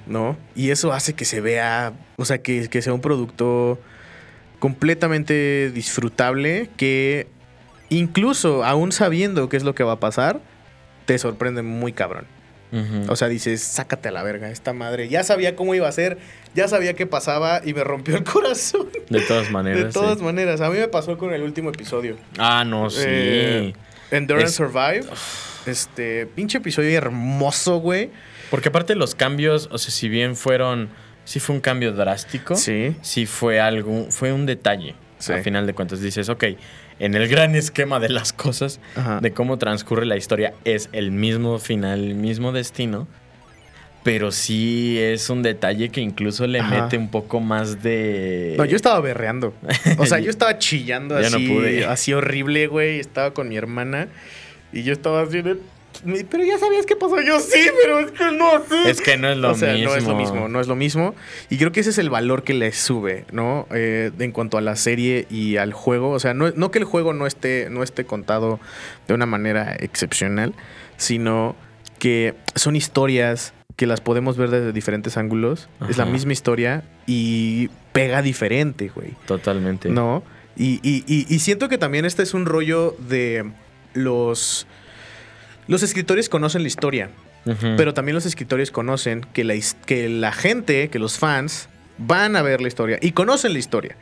¿no? Y eso hace que se vea, o sea, que, que sea un producto completamente disfrutable que incluso aún sabiendo qué es lo que va a pasar, te sorprende muy cabrón. O sea, dices, sácate a la verga, esta madre. Ya sabía cómo iba a ser, ya sabía qué pasaba y me rompió el corazón. de todas maneras. De todas sí. maneras, a mí me pasó con el último episodio. Ah, no, sí. Eh, Endure and Es- Survive. Este, pinche episodio hermoso, güey. Porque aparte los cambios, o sea, si bien fueron. Sí fue un cambio drástico. Sí. sí fue algo, fue un detalle. Sí. Al final de cuentas dices, ok, en el gran esquema de las cosas, Ajá. de cómo transcurre la historia, es el mismo final, el mismo destino. Pero sí es un detalle que incluso le Ajá. mete un poco más de... No, yo estaba berreando. O sea, yo estaba chillando Ya no así, pude. así horrible, güey. Estaba con mi hermana y yo estaba así de... Pero ya sabías qué pasó. Yo sí, pero es que no sé. Es que no es lo o sea, mismo. no es lo mismo, no es lo mismo. Y creo que ese es el valor que le sube, ¿no? Eh, en cuanto a la serie y al juego. O sea, no, no que el juego no esté, no esté contado de una manera excepcional, sino que son historias que las podemos ver desde diferentes ángulos. Es la misma historia y pega diferente, güey. Totalmente. ¿No? Y, y- y- y siento que también este es un rollo de los... Los escritores conocen la historia, pero también los escritores conocen que la, que la gente, que los fans, van a ver la historia y conocen la historia.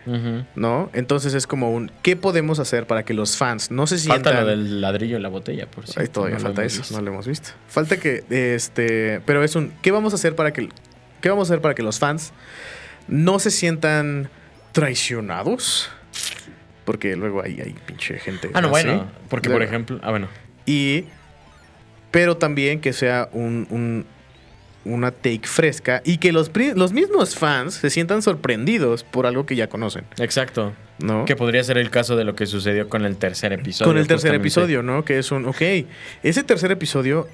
¿no? Entonces es como un, ¿qué podemos hacer para que los fans no se sientan... Falta lo del ladrillo en la botella, por cierto. Ahí todavía no falta eso, visto. no lo hemos visto. Falta que, este, pero es un, ¿qué vamos a hacer para que, qué vamos a hacer para que los fans no se sientan traicionados? Porque luego ahí hay pinche gente. Ah, no, así. bueno. Porque, por ejemplo... Ah, bueno. Y, pero también que sea un, un, una take fresca y que los, los mismos fans se sientan sorprendidos por algo que ya conocen, Exacto. ¿no? Que podría ser el caso de lo que sucedió con el tercer episodio. Con el tercer justamente. episodio, ¿no? Que es un, ok, ese tercer episodio,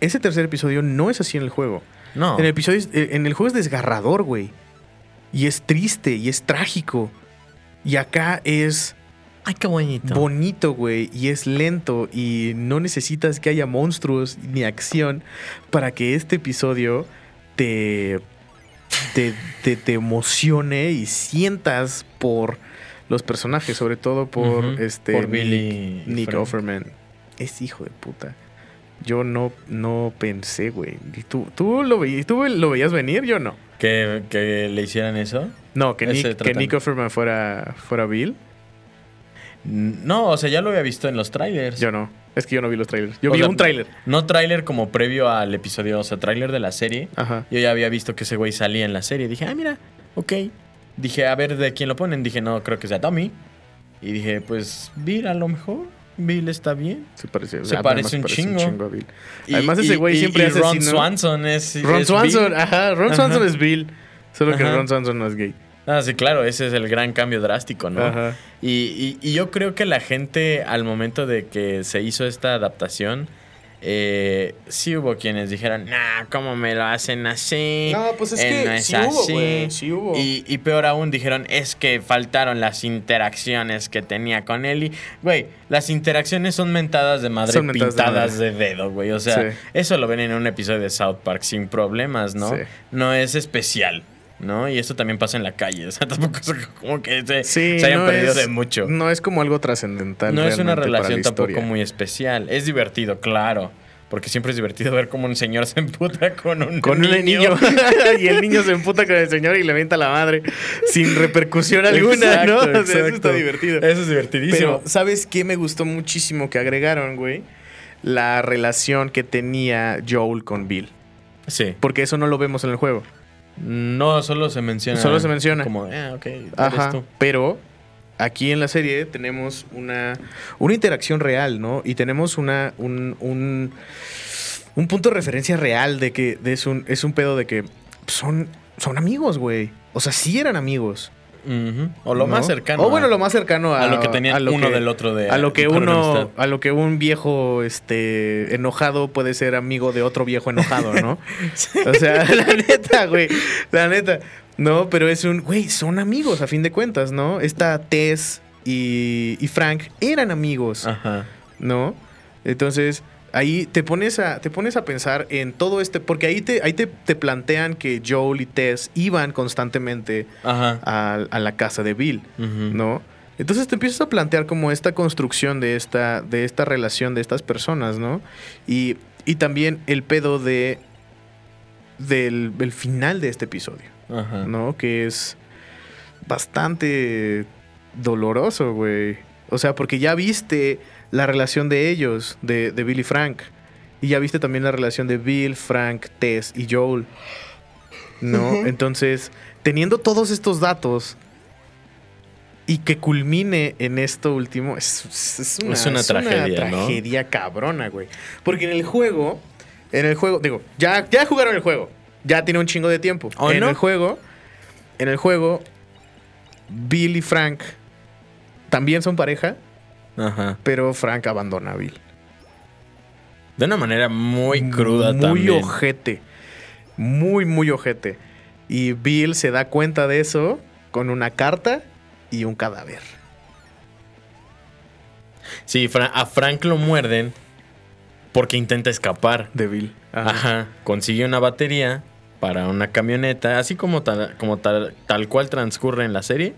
ese tercer episodio no es así en el juego. No. En el episodio, eh, en el juego es desgarrador, güey. Y es triste y es trágico. Y acá es Ay, qué bonito. bonito, güey, y es lento y no necesitas que haya monstruos ni acción para que este episodio te, te, te, te emocione y sientas por los personajes, sobre todo por este por Nick- Billy Nick Frank. Offerman. Es hijo de puta. Yo no, no pensé, güey. ¿Y ¿Tú, tú, lo veías, ¿Tú lo veías venir? Yo no. ¿Que, que le hicieran eso. No, que Nick, que. Nick Offerman fuera, fuera Bill. No, o sea, ya lo había visto en los trailers. Yo no. Es que yo no vi los trailers. Yo O vi sea, un trailer. No tráiler como previo al episodio, o sea, tráiler de la serie. Ajá. Yo ya había visto que ese güey salía en la serie. Dije, ah, mira, ok. Dije, a ver de quién lo ponen. Dije, no, creo que sea Tommy. Y dije, pues, Bill a lo mejor. Bill está bien. Se parece, Se además parece un chingo. a Bill. Y- Además, ese y- güey y- siempre hace Ron. Swanson es. Ron es Swanson, Bill. ajá. Ron Ajá. Swanson es Bill. Solo que. Ron Swanson no es gay. Ah, sí, claro, ese es el gran cambio drástico, ¿no? Ajá. Y, y- y yo creo que la gente, al momento de que se hizo esta adaptación, eh, sí hubo quienes dijeron, nah, ¿cómo me lo hacen así? No, pues es Eh, que no es sí hubo, así". Sí hubo. Y, y peor aún, dijeron, es que faltaron las interacciones que tenía con él. Y, güey, las interacciones son mentadas de madre Son mentadas de pintadas madre. de, dedo, güey. O sea, Sí. eso lo ven en un episodio de South Park sin problemas, ¿no? Sí. No es especial. ¿No? Y esto también pasa en la calle. O sea, tampoco es como que se, Sí, se hayan no perdido es- de mucho. No es como algo trascendental. No es una relación la tampoco muy especial. Es divertido, claro. Porque siempre es divertido ver cómo un señor se emputa con un Con un niño. y el niño se emputa con el señor y le avienta la madre sin repercusión alguna, ¿no? O sea, eso está divertido. Eso es divertidísimo. Pero, ¿sabes qué me gustó muchísimo que agregaron, güey? La relación que tenía Joel con Bill. sí. Porque eso no lo vemos en el juego. No, solo se menciona. Solo se menciona. Como, ah, ok, Ajá. tú. Pero aquí en la serie tenemos una, una interacción real, ¿no? Y tenemos una, un, un, un punto de referencia real de que de es, un, es un pedo de que son, son amigos, güey. O sea, sí eran amigos. O lo ¿no? más cercano. O bueno, a- lo más cercano a, a lo que tenían a lo uno que- del otro de. a lo que uno a lo que un viejo este enojado puede ser amigo de otro viejo enojado, ¿no? O sea, la neta, güey, la neta. No, pero es un, güey, son amigos a fin de cuentas, ¿no? Esta Tess y, y Frank eran amigos, Ajá. ¿no? Entonces, ahí te pones a te pones a pensar en todo este porque ahí te ahí te, te plantean que Joel y Tess iban constantemente a, a la casa de Bill. ¿no? Entonces te empiezas a plantear como esta construcción de esta, de esta relación de estas personas, ¿no? Y, y también el pedo de del, del final de este episodio, Ajá. ¿no? Que es bastante doloroso, güey. O sea, porque ya viste la relación de ellos, de, de Bill y Frank. Y ya viste también la relación de Bill, Frank, Tess y Joel. ¿No? Entonces, teniendo todos estos datos y que culmine en esto último, es, es una, Es una tragedia, ¿no? tragedia cabrona, güey. Porque en el juego, en el juego, digo, ya, ya jugaron el juego. Ya tiene un chingo de tiempo. ¿O en no? el juego, en el juego, Bill y Frank también son pareja, Ajá. pero Frank abandona a Bill. De una manera muy cruda muy también. ojete. Muy, muy ojete. Y Bill se da cuenta de eso con una carta y un cadáver. Sí, a Frank lo muerden porque intenta escapar. De Bill. Ajá. Ajá. Consigue una batería para una camioneta, así como tal, como tal, tal cual transcurre en la serie.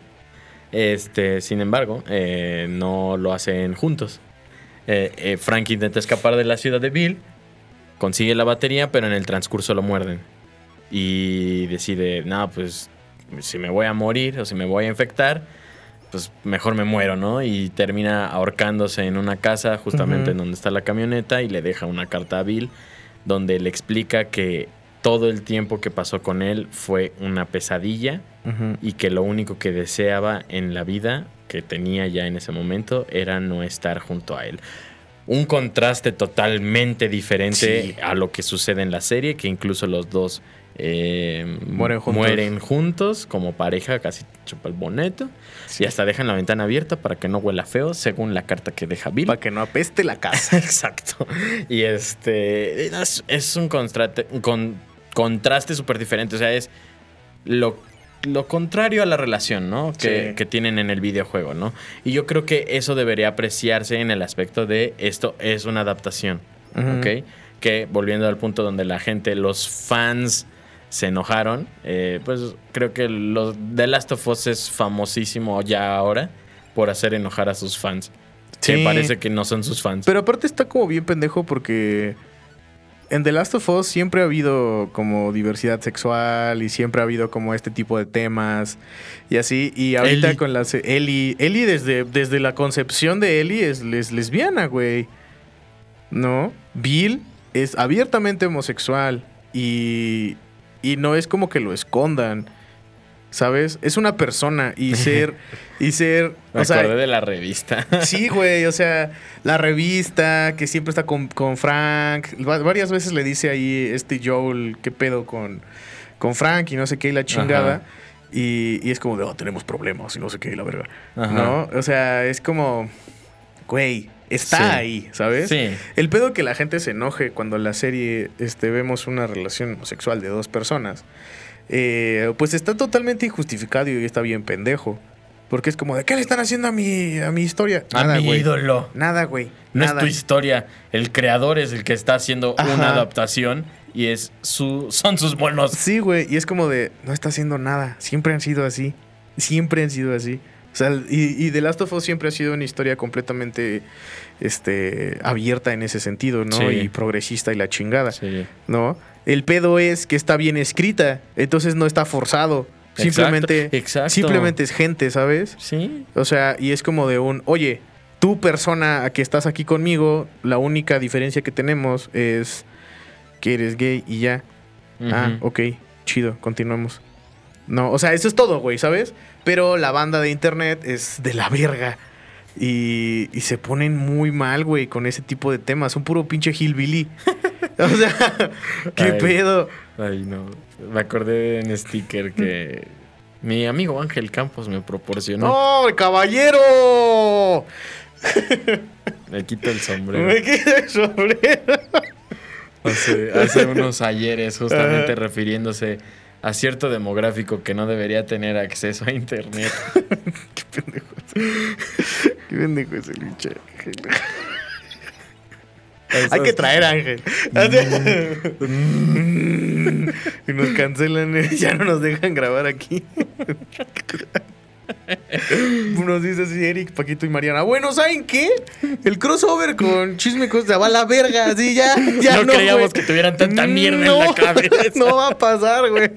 Este, sin embargo, eh, no lo hacen juntos. Eh, eh, Frank intenta escapar de la ciudad de Bill, consigue la batería, pero en el transcurso lo muerden. Y decide, no, pues si me voy a morir o si me voy a infectar, pues mejor me muero, ¿no? Y termina ahorcándose en una casa justamente en donde está la camioneta y le deja una carta a Bill donde le explica que todo el tiempo que pasó con él fue una pesadilla y que lo único que deseaba en la vida que tenía ya en ese momento era no estar junto a él. un contraste totalmente diferente Sí. a lo que sucede en la serie, que incluso los dos eh, Mueren juntos. mueren juntos como pareja, casi chupa el boneto. Y hasta dejan la ventana abierta para que no huela feo, según la carta que deja Bill. Para que no apeste la casa. Exacto. Y este es, es un contraste, un con- contraste súper diferente. O sea, es lo, lo contrario a la relación, ¿no? Que, Sí. que tienen en el videojuego, ¿no? Y yo creo que eso debería apreciarse en el aspecto de esto es una adaptación. ¿ok? Que volviendo al punto donde la gente, los fans se enojaron, eh, pues creo que los The Last of Us es famosísimo ya ahora por hacer enojar a sus fans. Sí. Que parece que no son sus fans. Pero aparte está como bien pendejo porque en The Last of Us siempre ha habido como diversidad sexual y siempre ha habido como este tipo de temas y así. Y ahorita Ellie. con la se- Ellie, Ellie desde, desde la concepción de Ellie es, les- lesbiana, güey. ¿No? Bill es abiertamente homosexual y, y no es como que lo escondan. ¿Sabes? Es una persona y ser... y ser... Me o sea, acordé de la revista. Sí, güey, o sea, la revista que siempre está con, con Frank. Va- varias veces le dice ahí este Joel, ¿qué pedo con, con Frank y no sé qué y la chingada? Ajá. Y, y es como de, oh, tenemos problemas y no sé qué y la verga. Ajá. ¿No? O sea, es como, güey, está Sí. ahí, ¿sabes? Sí. El pedo que la gente se enoje cuando en la serie este, vemos una relación sexual de dos personas, eh, pues está totalmente injustificado y está bien pendejo. Porque es como, ¿de qué le están haciendo a mi, a mi historia? A mi güey. ídolo. Nada, güey. No Nada. es tu historia. El creador es el que está haciendo una adaptación y es su, son sus monos. Sí, güey. Y es como de, no está haciendo nada. Siempre han sido así. Siempre han sido así. O sea, y, y The Last of Us siempre ha sido una historia completamente este, abierta en ese sentido, ¿no? Sí. Y progresista y la chingada. Sí. ¿no? El pedo es que está bien escrita, entonces no está forzado. Simplemente, Exacto, exacto. simplemente es gente, ¿sabes? Sí. O sea, y es como de un, oye, tú persona que estás aquí conmigo, la única diferencia que tenemos es que eres gay y ya. Ah, ok, chido, continuamos. No, o sea, eso es todo, güey, ¿sabes? Pero la banda de internet es de la verga. Y, y se ponen muy mal, güey, con ese tipo de temas. Un puro pinche hillbilly. o sea, ¿qué Ay. pedo? Ay, no. Me acordé en sticker que mi amigo Ángel Campos me proporcionó. ¡No, el caballero! Me quito el sombrero. Me queda el sombrero. Hace, hace unos ayeres, justamente refiriéndose a cierto demográfico que no debería tener acceso a internet. Qué pendejo. Qué pendejo es el Hay que traer a Ángel. y nos cancelan, eh, ya no nos dejan grabar aquí. Nos dice así Eric, Paquito y Mariana. Bueno, ¿saben qué? El crossover con Chisme Cosa va a la verga. Así ya, ya no, no. creíamos que tuvieran tanta mierda en la cabeza. No va a pasar, güey.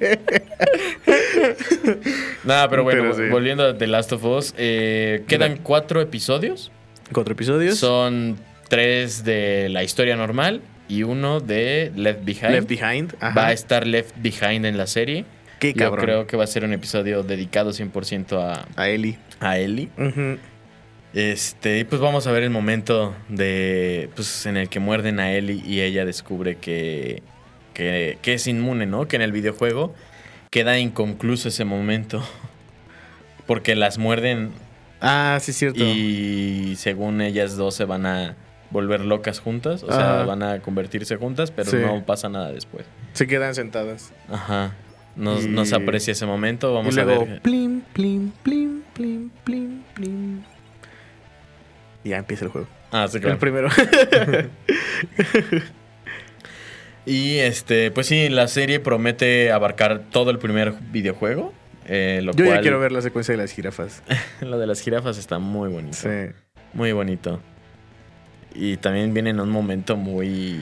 Nada, pero bueno, Pero sí. volviendo a The Last of Us, eh, quedan cuatro episodios. Cuatro episodios. Son tres de la historia normal y uno de Left Behind. Left Behind. Ajá. Va a estar Left Behind en la serie. Qué Yo cabrón. creo que va a ser un episodio dedicado 100% a, A Eli. a Ellie. Ujú. Este, y pues vamos a ver el momento de pues en el que muerden a Ellie y ella descubre que, que, que es inmune, ¿no? Que en el videojuego queda inconcluso ese momento. Porque las muerden Ah, sí, es cierto. y según ellas dos se van a volver locas juntas. O sea, van a convertirse juntas, pero Sí. no pasa nada después. Se quedan sentadas. Ajá. No, Y- no se aprecia ese momento. Vamos y luego, a ver. Plim, plim, plim, plim, plim, plim. Y ya empieza el juego. Ah, sí, El claro. primero. Y este, pues sí, la serie promete abarcar todo el primer videojuego. eh, lo Yo cual, ya quiero ver la secuencia de las jirafas. Lo de las jirafas está muy bonito. Sí. Muy bonito. Y también viene en un momento muy.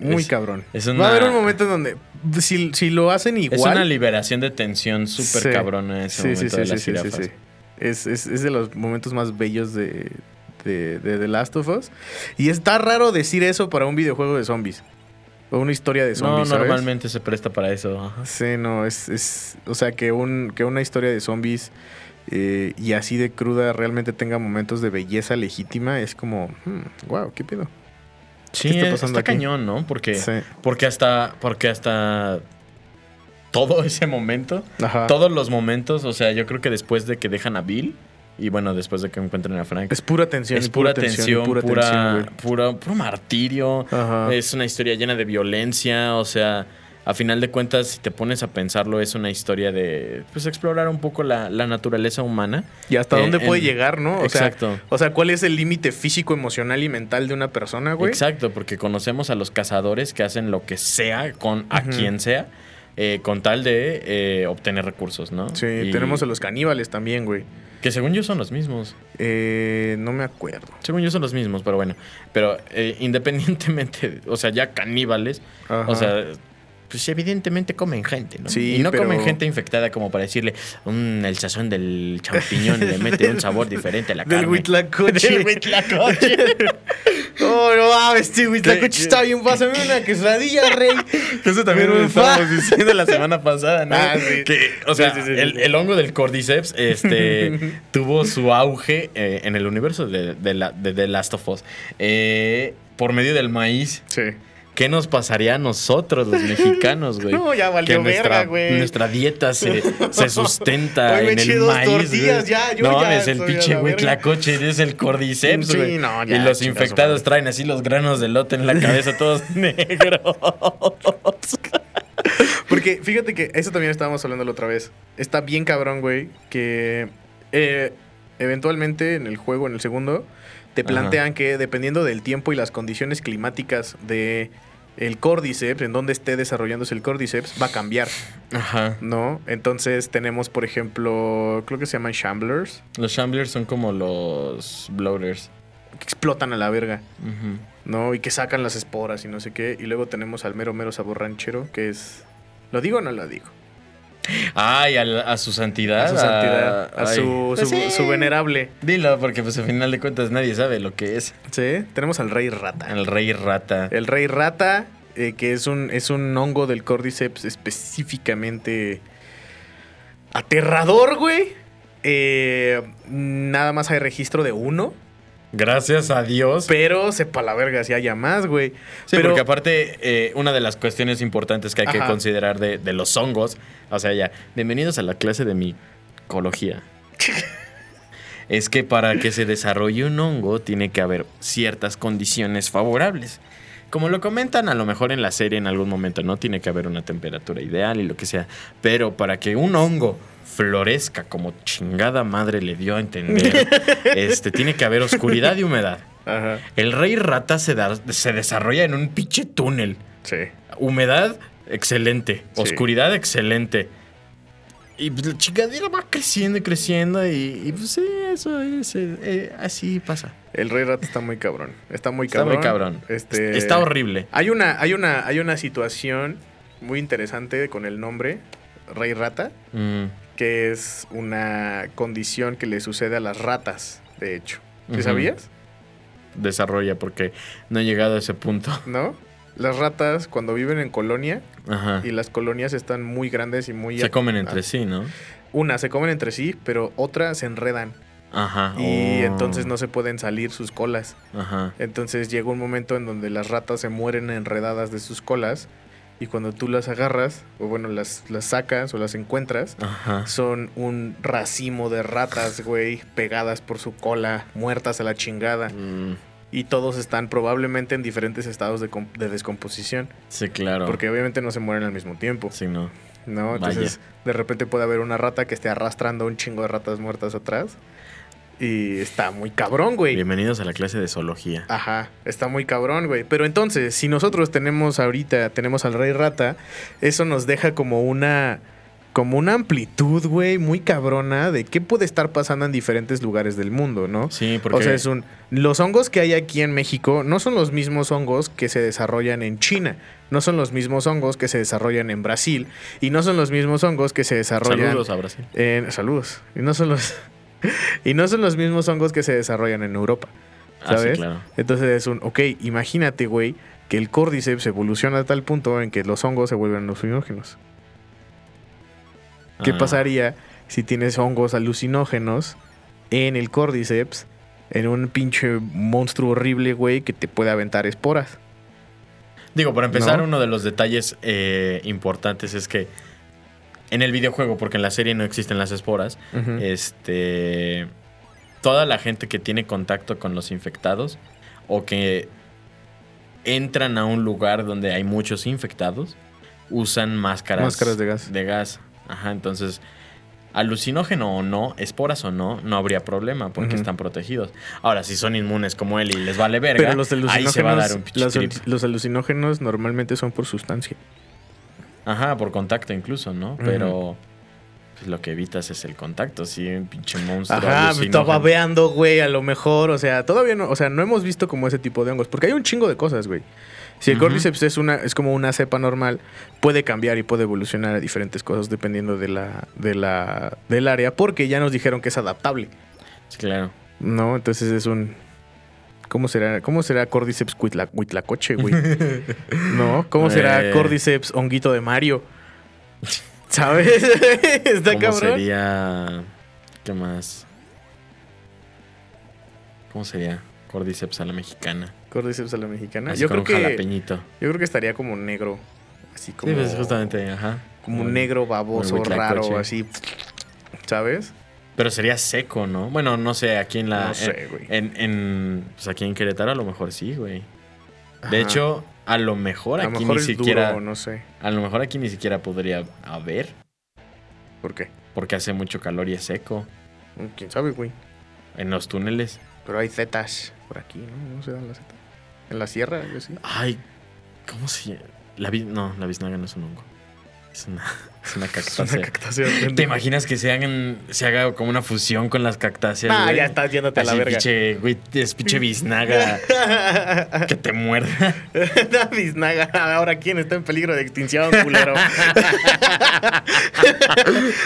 Muy es, cabrón. es Va a haber un momento en donde, si, si lo hacen igual. Es una liberación de tensión súper Sí. cabrona ese Sí, momento sí, sí, de sí, las jirafas. Es, es- es de los momentos más bellos de, de, de The Last of Us. Y está raro decir eso para un videojuego de zombies. O una historia de No, zombies. ¿sabes? normalmente se presta para eso. ajá. Sí, no, es, es. O sea, que, un, que una historia de zombies eh, y así de cruda realmente tenga momentos de belleza legítima, es como, wow, ¿qué pedo? Sí, está, pasando está cañón, ¿no? Porque, Sí. porque hasta. Porque hasta. Todo ese momento. Ajá. Todos los momentos. O sea, yo creo que después de que dejan a Bill. Y bueno, después de que encuentren a Frank. Es pura tensión. es pura, tensión, pura pura, tensión, pura- puro martirio. Ajá. Es una historia llena de violencia. O sea, a final de cuentas, si te pones a pensarlo, es una historia de pues explorar un poco la, la naturaleza humana. Y hasta Eh, dónde puede llegar, ¿no? O Exacto. Sea, o sea, ¿cuál es el límite físico, emocional y mental de una persona, güey? Exacto, porque conocemos a los cazadores que hacen lo que sea con a quien sea. eh, con tal de eh, obtener recursos, ¿no? Sí, Y tenemos a los caníbales también, güey. Que según yo son los mismos. Eh, no me acuerdo. Según yo son los mismos, pero bueno. Pero eh, independientemente, o sea, ya caníbales, Ajá. o sea, pues evidentemente comen gente, ¿no? Sí, y no pero- comen gente infectada como para decirle, "Mm, el sazón del champiñón le mete un sabor diferente a la Del carne. huitlacoche. Del huitlacoche. Oh, no mames, ¿Qué- huitlacoche está bien. Pásame una quesadilla, rey. Eso también lo estábamos diciendo la semana pasada, ¿no? Ah, sí. Que, o sea, Sí, sí, sí, el, sí. el hongo del Cordyceps este, tuvo su auge eh, en el universo de, de la, de The Last of Us eh, por medio del maíz. Sí. ¿Qué nos pasaría a nosotros, los mexicanos, güey? No, ya valió que nuestra, verga, güey. nuestra dieta se, se sustenta Hoy me en eché el dos maíz. tortillas, güey. ya, yo no, ya es el pinche güey verga. tlacoche, es el cordyceps, Sí, güey. no, y ya, los chinga su infectados traen así los granos de lote en la cabeza, todos negros. Porque fíjate que eso también estábamos hablando la otra vez. Está bien cabrón, güey, que eh, eventualmente en el juego, en el segundo, te Ajá. plantean que dependiendo del tiempo y las condiciones climáticas de el Cordyceps, en donde esté desarrollándose el Cordyceps, va a cambiar, Ajá. ¿no? Entonces tenemos, por ejemplo, creo que se llaman Shamblers, Los Shamblers son como los bloaters. que explotan a la verga, Ujú. ¿no? Y que sacan las esporas y no sé qué. Y luego tenemos al mero mero sabor ranchero, que es... ¿Lo digo o no lo digo? Ay, a, su santidad. A su santidad, a su, Pues su- sí. su venerable. Dilo, porque pues al final de cuentas nadie sabe lo que es. Sí, tenemos al rey rata. El rey rata. El rey rata, eh, que es un, es un hongo del Cordyceps específicamente aterrador, güey. Eh, nada más hay registro de uno, Gracias a Dios. pero sepa la verga si haya más, güey. Sí, pero porque aparte, eh, una de las cuestiones importantes que hay que considerar de, de los hongos, o sea, ya, bienvenidos a la clase de micología. es que para que se desarrolle un hongo tiene que haber ciertas condiciones favorables. Como lo comentan a lo mejor en la serie en algún momento, no tiene que haber una temperatura ideal y lo que sea. Pero para que un hongo florezca como chingada madre le dio a entender, este, tiene que haber oscuridad y humedad. Ajá, El rey rata se, da- se desarrolla en un pinche túnel. sí. Humedad, excelente. Sí. Oscuridad, excelente. Y pues, la chingadera va creciendo y creciendo. Y, y, pues sí, eso es. eh, eh, así pasa. El rey rata está muy cabrón. Está muy Está cabrón. muy cabrón. Este, Está horrible. Hay una, hay una, hay una situación muy interesante con el nombre Rey Rata. Mm, que es una condición que le sucede a las ratas, de hecho. ¿Sí sabías? desarrolla porque no he llegado a ese punto. ¿No? Las ratas cuando viven en colonia Ajá. y las colonias están muy grandes y muy... Se comen entre sí, ¿no? Una, se comen entre sí, pero otra se enredan Ajá. y Oh. entonces no se pueden salir sus colas. Ajá. Entonces llega un momento en donde las ratas se mueren enredadas de sus colas y cuando tú las agarras, o bueno, las, las sacas o las encuentras, Ajá. son un racimo de ratas, güey, pegadas por su cola, muertas a la chingada. Mm, Y todos están probablemente en diferentes estados de, de descomposición. sí, claro. Porque obviamente no se mueren al mismo tiempo, Sí, no. ¿no? Entonces, de repente puede haber una rata que esté arrastrando un chingo de ratas muertas atrás. Y está muy cabrón, güey. Bienvenidos a la clase de zoología. Ajá, está muy cabrón, güey. Pero entonces, si nosotros tenemos ahorita, tenemos al rey rata, eso nos deja como una, como una amplitud, güey, muy cabrona de qué puede estar pasando en diferentes lugares del mundo, ¿no? Sí, porque. O sea, es un, los hongos que hay aquí en México no son los mismos hongos que se desarrollan en China, no son los mismos hongos que se desarrollan en Brasil y no son los mismos hongos que se desarrollan Saludos a Brasil. en saludos y no son los y no son los mismos hongos que se desarrollan en Europa. Ah, sí, ¿Sabes? claro. Entonces es un, ok, imagínate, güey, que el Cordyceps evoluciona a tal punto en que los hongos se vuelven alucinógenos. ¿Qué Ah. pasaría si tienes hongos alucinógenos en el Cordyceps, en un pinche monstruo horrible, güey, que te puede aventar esporas. Digo, para empezar, ¿No? uno de los detalles eh, importantes es que en el videojuego, porque en la serie no existen las esporas, este toda la gente que tiene contacto con los infectados o que entran a un lugar donde hay muchos infectados usan máscaras Máscaras de gas. de gas. Ajá, entonces alucinógeno o no, esporas o no, no habría problema porque están protegidos. Ahora, si son inmunes como él y les vale verga, Pero los ahí se va a dar un los, los alucinógenos normalmente son por sustancia. Ajá, por contacto incluso, ¿no? Pero pues, lo que evitas es el contacto, sí, un pinche monstruo. Ajá, estaba babeando, güey, a lo mejor. O sea, todavía no, o sea, no hemos visto como ese tipo de hongos. Porque hay un chingo de cosas, güey. Si el. Cordyceps es una, es como una cepa normal, puede cambiar y puede evolucionar a diferentes cosas dependiendo de la, de la, del área, porque ya nos dijeron que es adaptable. Claro. ¿No? Entonces es un. ¿Cómo será? ¿Cómo será Cordyceps huitla- huitlacoche, güey? ¿No? ¿Cómo será Eh. Cordyceps honguito de Mario? ¿Sabes? Está ¿Cómo cabrón. sería. ¿Qué más? ¿Cómo sería? Cordyceps a la mexicana. Cordyceps a la mexicana. Así Yo creo un que. Yo creo que estaría como negro. Así como. Sí, pues justamente, ajá. Como Muy- negro baboso, raro, así. ¿Sabes? Pero sería seco, ¿no? Bueno, no sé, aquí en la. No sé, güey. En, en- pues aquí en Querétaro a lo mejor sí, güey. De Ajá. hecho, a lo mejor a aquí mejor ni siquiera. duro, no sé. A lo mejor aquí ni siquiera podría haber. ¿Por qué? Porque hace mucho calor y es seco. ¿Quién sabe, güey? En los túneles. Pero hay zetas por aquí, ¿no? ¿No se dan las zetas? En la sierra, yo sí. Ay, ¿cómo se llama? La vi- no, la biznaga no es un hongo. Es una, es una Es cactácea. una cactácea. ¿Te imaginas que se hagan, se haga como una fusión con las cactáceas? Ah, ya estás yéndote a la verga. pinche, güey, es pinche biznaga que te muerda. Una biznaga. Ahora, ¿quién está en peligro de extinción, culero?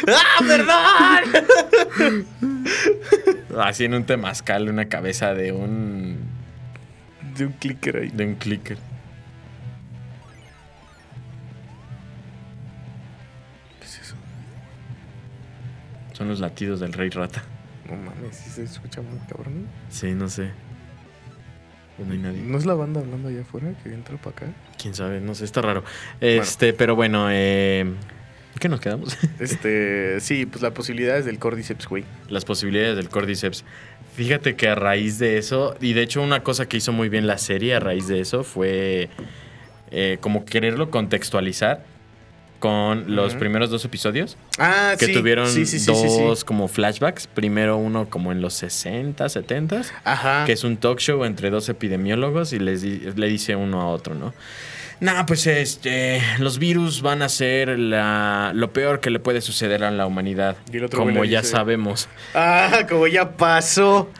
¡Ah, perdón! Así en un temazcal, una cabeza de un, De un clicker ahí. de un clicker. ¿Qué es eso? Son los latidos del rey rata. No mames, sí se escucha muy cabrón. Sí, no sé. No hay nadie. ¿No es la banda hablando allá afuera que entra para acá? Quién sabe, no sé, está raro. Este, pero bueno, eh, ¿qué nos quedamos? Este, sí, pues la posibilidad es del Cordyceps, güey. Las posibilidades del Cordyceps. Fíjate que a raíz de eso, y de hecho una cosa que hizo muy bien la serie a raíz de eso fue eh, como quererlo contextualizar con los primeros dos episodios Ah, que sí. tuvieron sí, sí. dos como flashbacks. Primero uno como en los 60, 70, Ajá. que es un talk show entre dos epidemiólogos y les di- le dice uno a otro, ¿no? Nah, pues este, los virus van a ser la- lo peor que le puede suceder a la humanidad, Y el otro güey como ya dice- sabemos. Ah, como ya pasó.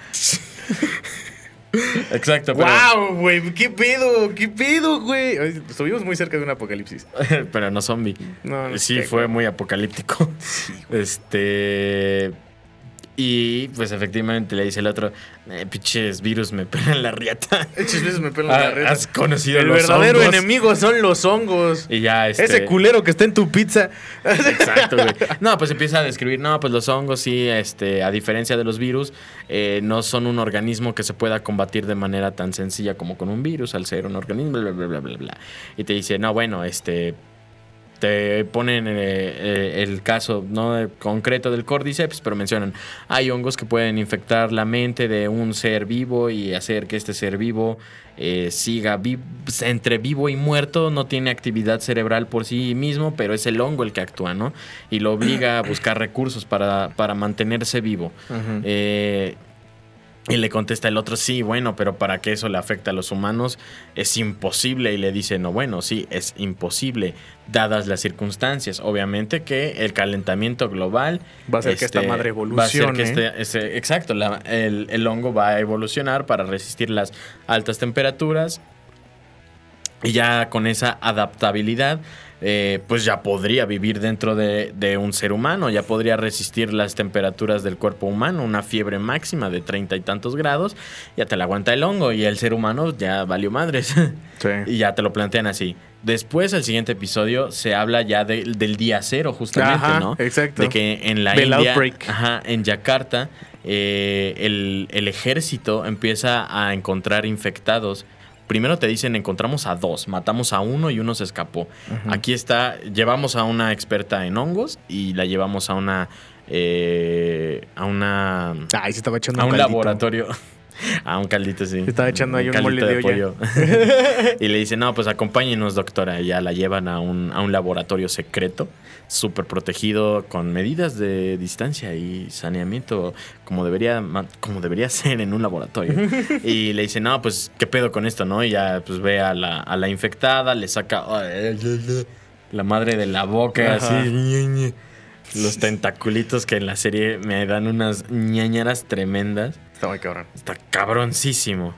Exacto, pero, ¡Wow, güey! ¿Qué pedo? ¿Qué pedo, güey? Estuvimos muy cerca de un apocalipsis. pero no zombie. No, no Sí, sé, fue muy apocalíptico. Este. Y pues efectivamente le dice el otro, eh, pinches virus me pelan la riata. Eches veces me pelan Ah, la red. Has conocido El los verdadero hongos? enemigo son los hongos. Y ya este... Ese culero que está en tu pizza. Exacto, güey. No, pues empieza a describir, no, pues los hongos sí, este, a diferencia de los virus, eh, no son un organismo que se pueda combatir de manera tan sencilla como con un virus, al ser un organismo, bla, bla, bla, bla, bla. Y te dice, no, bueno, este, te ponen eh, eh, el caso no de- concreto del cordyceps, pero mencionan, hay hongos que pueden infectar la mente de un ser vivo y hacer que este ser vivo eh, siga vi- entre vivo y muerto, no tiene actividad cerebral por sí mismo, pero es el hongo el que actúa, ¿no? Y lo obliga a buscar recursos para, para mantenerse vivo. Eh, y le contesta el otro, sí, bueno, pero para que eso le afecte a los humanos es imposible. Y le dice, no, bueno, sí, es imposible, dadas las circunstancias. Obviamente que el calentamiento global Va a hacer que esta madre Va a hacer que evolucione. este, este- exacto, la- el, el hongo va a evolucionar para resistir las altas temperaturas Y ya con esa adaptabilidad, eh, pues ya podría vivir dentro de, de un ser humano, ya podría resistir las temperaturas del cuerpo humano, una fiebre máxima de treinta y tantos grados, ya te la aguanta el hongo y el ser humano ya valió madres. Sí. y ya te lo plantean así. Después, el siguiente episodio, se habla ya de- del día cero, justamente, Ajá, ¿no? exacto. De que en la India, ajá, en Yakarta, eh, el, el ejército empieza a encontrar infectados. Primero te dicen, encontramos a dos, matamos a uno y uno se escapó. Aquí está, llevamos a una experta en hongos y la llevamos a una... eh, a una... Ay, se estaba echando A un caldito. laboratorio. A un caldito, sí. Se estaba echando ahí un caldito mole de pollo. y le dice, no, pues acompáñenos, doctora. Y ya la llevan a un, a un laboratorio secreto, súper protegido, con medidas de distancia y saneamiento, como debería, como debería ser en un laboratorio. y le dice, no, pues, ¿qué pedo con esto, no? Y ya, pues, ve a la, a la infectada, le saca la madre de la boca, Ajá. así. Los tentaculitos que en la serie me dan unas ñañaras tremendas. Está muy cabrón. Está cabroncísimo.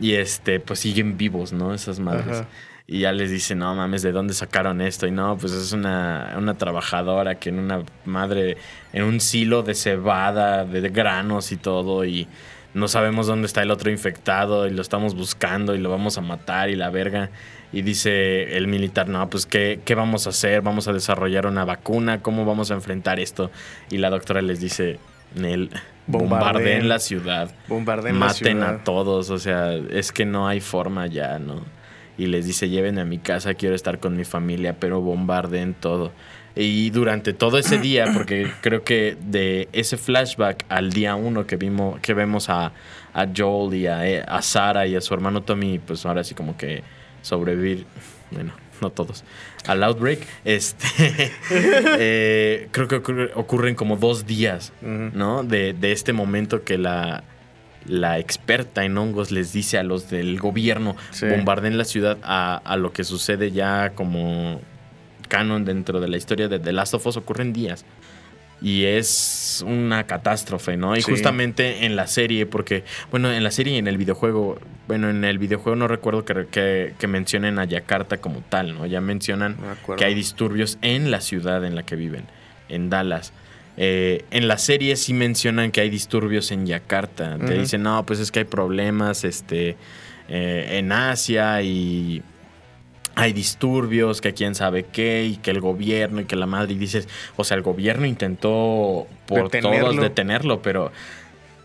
Y este, pues siguen vivos, ¿no? Esas madres. Ajá. Y ya les dicen, no mames, ¿de dónde sacaron esto? Y no, pues es una, una trabajadora que en una madre, en un silo de cebada, de granos y todo, y no sabemos dónde está el otro infectado, y lo estamos buscando, y lo vamos a matar, y la verga. Y dice el militar, no, pues ¿qué, qué vamos a hacer? ¿Vamos a desarrollar una vacuna? ¿Cómo vamos a enfrentar esto? Y la doctora les dice, Nel, Bombardeen. bombardeen la ciudad. Bombarden la Maten ciudad. a todos, o sea, es que no hay forma ya, ¿no? Y les dice, llévenme a mi casa, quiero estar con mi familia, pero bombarden todo. Y durante todo ese día, porque creo que de ese flashback al día uno que vimos, que vemos a, a Joel y a, eh, a Sara y a su hermano Tommy, pues ahora sí como que sobrevivir, bueno, no todos, al outbreak, este, eh, creo que ocurre- ocurren como dos días. ¿no? De, de este momento que la, la experta en hongos les dice a los del gobierno Sí. bombarden la ciudad a, a lo que sucede ya como canon dentro de la historia de The Last of Us ocurren días. Y es una catástrofe, ¿no? Y Sí. justamente en la serie, porque, bueno, en la serie y en el videojuego, bueno, en el videojuego no recuerdo que, que, que mencionen a Yakarta como tal, ¿no? Ya mencionan No que hay disturbios en la ciudad en la que viven, en Dallas. Eh, en la serie sí mencionan que hay disturbios en Yakarta. Te dicen, no, pues es que hay problemas este, eh, en Asia y hay disturbios, que quién sabe qué, y que el gobierno y que la madre. Y dices, o sea, el gobierno intentó por Detenerlo. todos detenerlo, pero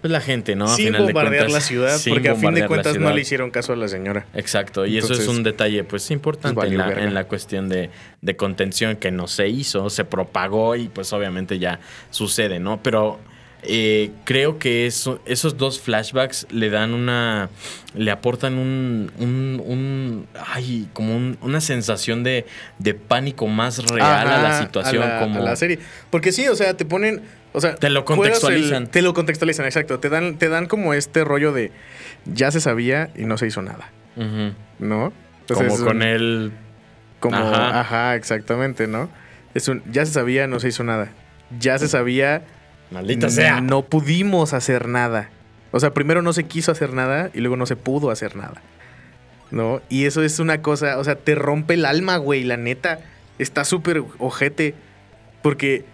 pues la gente, ¿no? A sin final de bombardear cuentas, la ciudad, porque a fin de cuentas no le hicieron caso a la señora. Exacto, y eso es un detalle pues importante pues, en, la, verga. en la cuestión de, de contención que no se hizo, se propagó y pues obviamente ya sucede, ¿no? Pero eh, creo que eso, esos dos flashbacks le dan una, le aportan un, un, un- ay, como un- una sensación de, de pánico más real a la situación, a la- como... a la serie. Porque sí, o sea, te ponen. O sea, Te lo contextualizan. el- te lo contextualizan, exacto. Te dan, te dan como este rollo de ya se sabía y no se hizo nada. ¿No? como con un- el... Como, Ajá. ajá. exactamente, ¿no? Es un, ya se sabía, no se hizo nada. Ya se sabía, Maldita sea. no pudimos hacer nada. O sea, primero no se quiso hacer nada y luego no se pudo hacer nada. ¿No? Y eso es una cosa, o sea, te rompe el alma, güey, la neta. Está súper ojete. Porque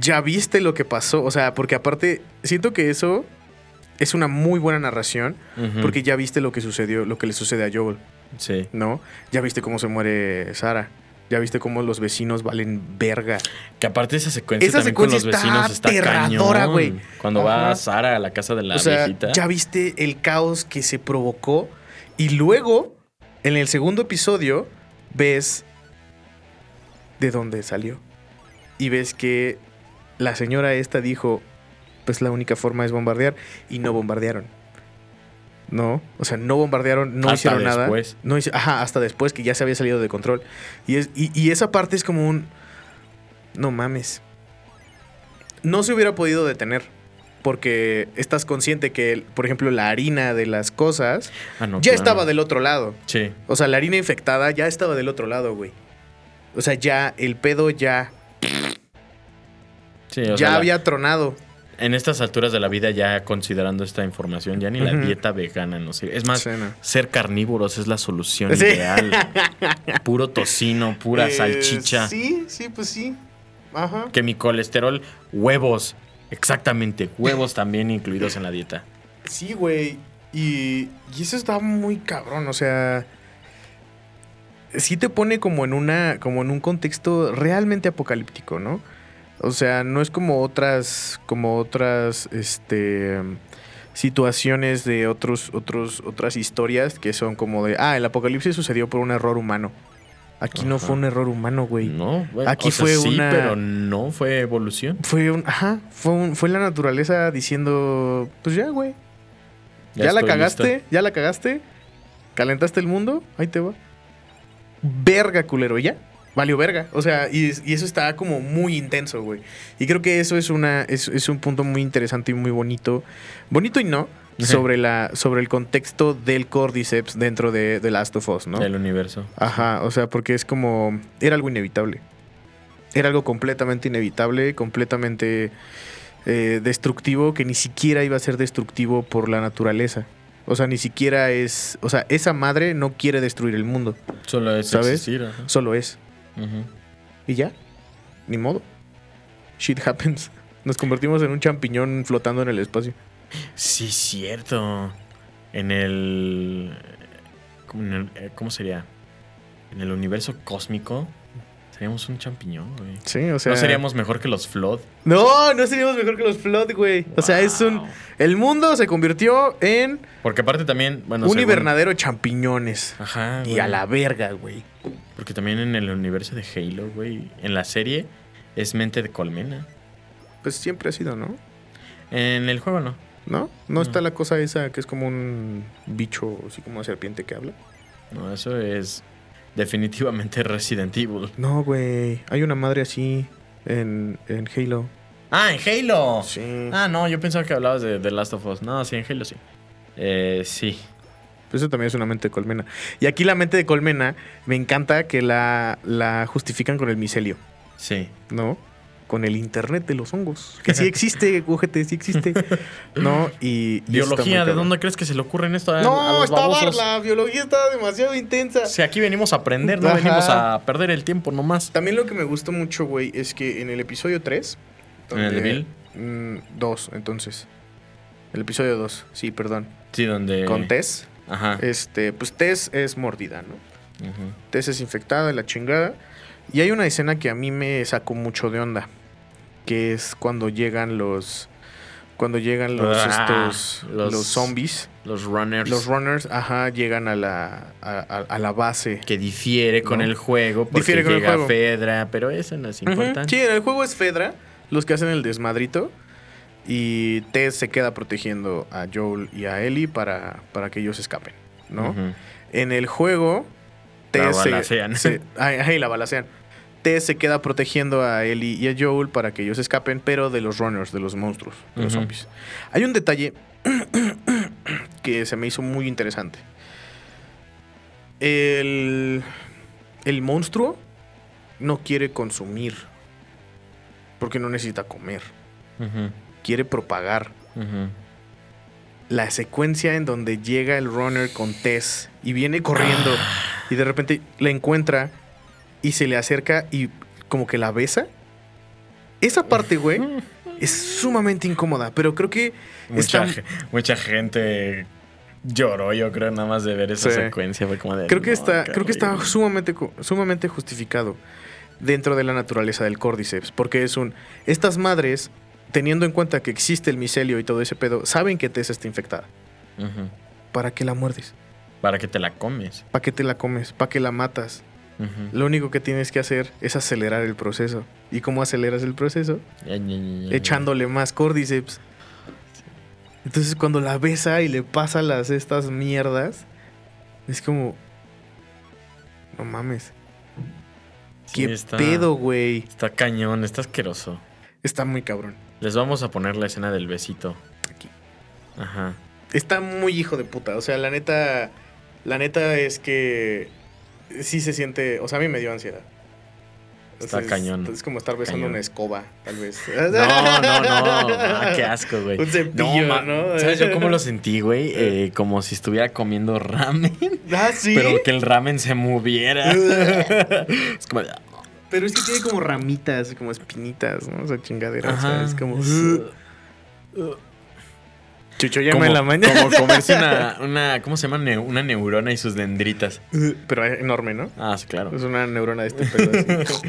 ya viste lo que pasó. O sea, porque aparte, siento que eso es una muy buena narración. Porque ya viste lo que sucedió, lo que le sucede a Joel. Sí. ¿no? Ya viste cómo se muere Sara. Ya viste cómo los vecinos valen verga. Que aparte esa secuencia Esa también secuencia con los está vecinos está aterradora, cañón. güey. Cuando va Ajá. Sara a la casa de la o sea, viejita. ya viste el caos que se provocó. Y luego, en el segundo episodio, ves de dónde salió. Y ves que la señora esta dijo, pues la única forma es bombardear. Y no bombardearon. No, o sea, no bombardearon, no Hasta hicieron nada. después. No hice- ajá, hasta después que ya se había salido de control. Y, es, y, y esa parte es como un. No mames. No se hubiera podido detener. Porque estás consciente que, por ejemplo, la harina de las cosas Ah, no, ya claro. estaba del otro lado. Sí. O sea, la harina infectada ya estaba del otro lado, güey. O sea, ya el pedo ya, Sí, ya sea, había tronado. en estas alturas de la vida, ya considerando esta información, ya ni la dieta vegana no sirve. Es más, Sí, no. ser carnívoros es la solución Sí. ideal. Puro tocino, pura Eh, salchicha. Sí, sí, pues sí. Ajá. Que mi colesterol, huevos. Exactamente, huevos también incluidos en la dieta. Sí, güey. Y, y eso está muy cabrón, o sea. Sí te pone como en una. como en un contexto realmente apocalíptico, ¿no? O sea, no es como otras. como otras. este. situaciones de otros. otros. otras historias que son como de. Ah, el apocalipsis sucedió por un error humano. Aquí no fue un error humano, güey. No, bueno, Aquí o sea, fue sí, una- pero no fue evolución. Fue un. Ajá. Fue un, fue la naturaleza diciendo. Pues ya, güey. Ya, la cagaste, ya la cagaste. Calentaste el mundo, ahí te va. Verga, culero, ¿y ya. Valió verga. O sea, y, y eso está como muy intenso, güey. Y creo que eso es una. Es, es un punto muy interesante y muy bonito. Bonito y no. Sobre la. Sobre el contexto del Cordyceps dentro de The Last of Us, ¿no? Del universo. Ajá. O sea, porque es como. Era algo inevitable. Era algo completamente inevitable, completamente eh, destructivo, que ni siquiera iba a ser destructivo por la naturaleza. O sea, ni siquiera es. O sea, esa madre no quiere destruir el mundo. Solo es ¿Sabes? existir. Solo es. Y ya. Ni modo. Shit happens. Nos convertimos en un champiñón flotando en el espacio. Sí, cierto. En el. ¿Cómo, en el- eh, ¿cómo sería? En el universo cósmico. Seríamos un champiñón, güey. Sí, o sea. ¿No seríamos mejor que los Flood? No, no seríamos mejor que los Flood, güey. O sea, es un. El mundo se convirtió en Porque aparte también. Bueno, un según- invernadero de champiñones. Ajá. Y güey. a la verga, güey. Porque también en el universo de Halo, güey. En la serie es mente de colmena. Pues siempre ha sido, ¿no? En el juego no. ¿No? ¿No está la cosa esa que es como un bicho, así como una serpiente que habla? No, eso es definitivamente Resident Evil. No, güey. Hay una madre así en, en Halo. Ah, en Halo. Sí. Ah, no, yo pensaba que hablabas de The Last of Us. No, sí, en Halo sí. Eh, sí. Pues eso también es una mente de colmena. Y aquí la mente de colmena, me encanta que la, la justifican con el micelio, Sí. ¿no? Con el internet de los hongos. Que sí existe, ojete, sí existe. ¿No? Y. Biología, ¿de dónde crees que se le ocurren esto a, a No, los está babosos? la biología está demasiado intensa. Si aquí venimos a aprender, no Ajá. venimos a perder el tiempo nomás. También lo que me gustó mucho, güey, es que en el episodio 3. ¿En el de Bill? 2, entonces. El episodio 2, sí, perdón. Sí, donde. Con Tess. Ajá. Este, pues Tess es mordida, ¿no? Tess es infectada, la chingada. Y hay una escena que a mí me sacó mucho de onda. Que es cuando llegan los. Cuando llegan los, Ah, estos. los- Los, zombies. Los runners. Los runners, ajá, llegan a la, a, la base. que difiere con ¿No? el juego porque Difiere con el llega juego. Fedra, pero eso no es importante. Sí, en el juego es Fedra, los que hacen el desmadrito. Y Tess se queda protegiendo a Joel y a Ellie para, para que ellos escapen, ¿no? En el juego, La Tess se- balacean. se- ay, ay, la balacean. Tess se queda protegiendo a Ellie y a Joel para que ellos escapen, pero de los runners, de los monstruos, de los zombies. Hay un detalle que se me hizo muy interesante. El, el monstruo no quiere consumir porque no necesita comer, Ujú. Quiere propagar. La secuencia en donde llega el runner con Tess y viene corriendo y de repente la encuentra y se le acerca y como que la besa. Esa parte, güey, es sumamente incómoda, pero creo que Mucha, está- mucha gente lloró, yo creo, nada más de ver esa Sí. secuencia. Fue como de, creo que "No, está creo que está horrible". sumamente sumamente justificado dentro de la naturaleza del Cordyceps, porque es un estas madres teniendo en cuenta que existe el micelio y todo ese pedo, saben que Tess está infectada. ¿Para qué la muerdes? Para que te la comes. ¿Para qué te la comes? ¿Para qué la matas? Lo único que tienes que hacer es acelerar el proceso. ¿Y cómo aceleras el proceso? Ya, ya, ya, ya. Echándole más cordyceps. Entonces cuando la besa y le pasa las estas mierdas, es como... No mames. Sí, ¿Qué está- pedo, güey? Está cañón, está asqueroso. Está muy cabrón. Les vamos a poner la escena del besito. Aquí. Ajá. Está muy hijo de puta. O sea, la neta... La neta es que... Sí se siente... O sea, a mí me dio ansiedad. Está Es- cañón. Es como estar besando Cañón. una escoba, tal vez. No, no, no. Ah, qué asco, güey. Un cepillo, ¿no? ¿Sabes yo cómo lo sentí, güey? Eh, como si estuviera comiendo ramen. Ah, sí. Pero que el ramen se moviera. es como. Pero es que tiene como ramitas, como espinitas, ¿no? O sea, chingadera. O sea, es como. Es- Chucho llama como, en la mañana. como comerse una, una. ¿Cómo se llama? Ne- una neurona y sus dendritas. Pero enorme, ¿no? Ah, sí, claro. Es una neurona de este pedo así.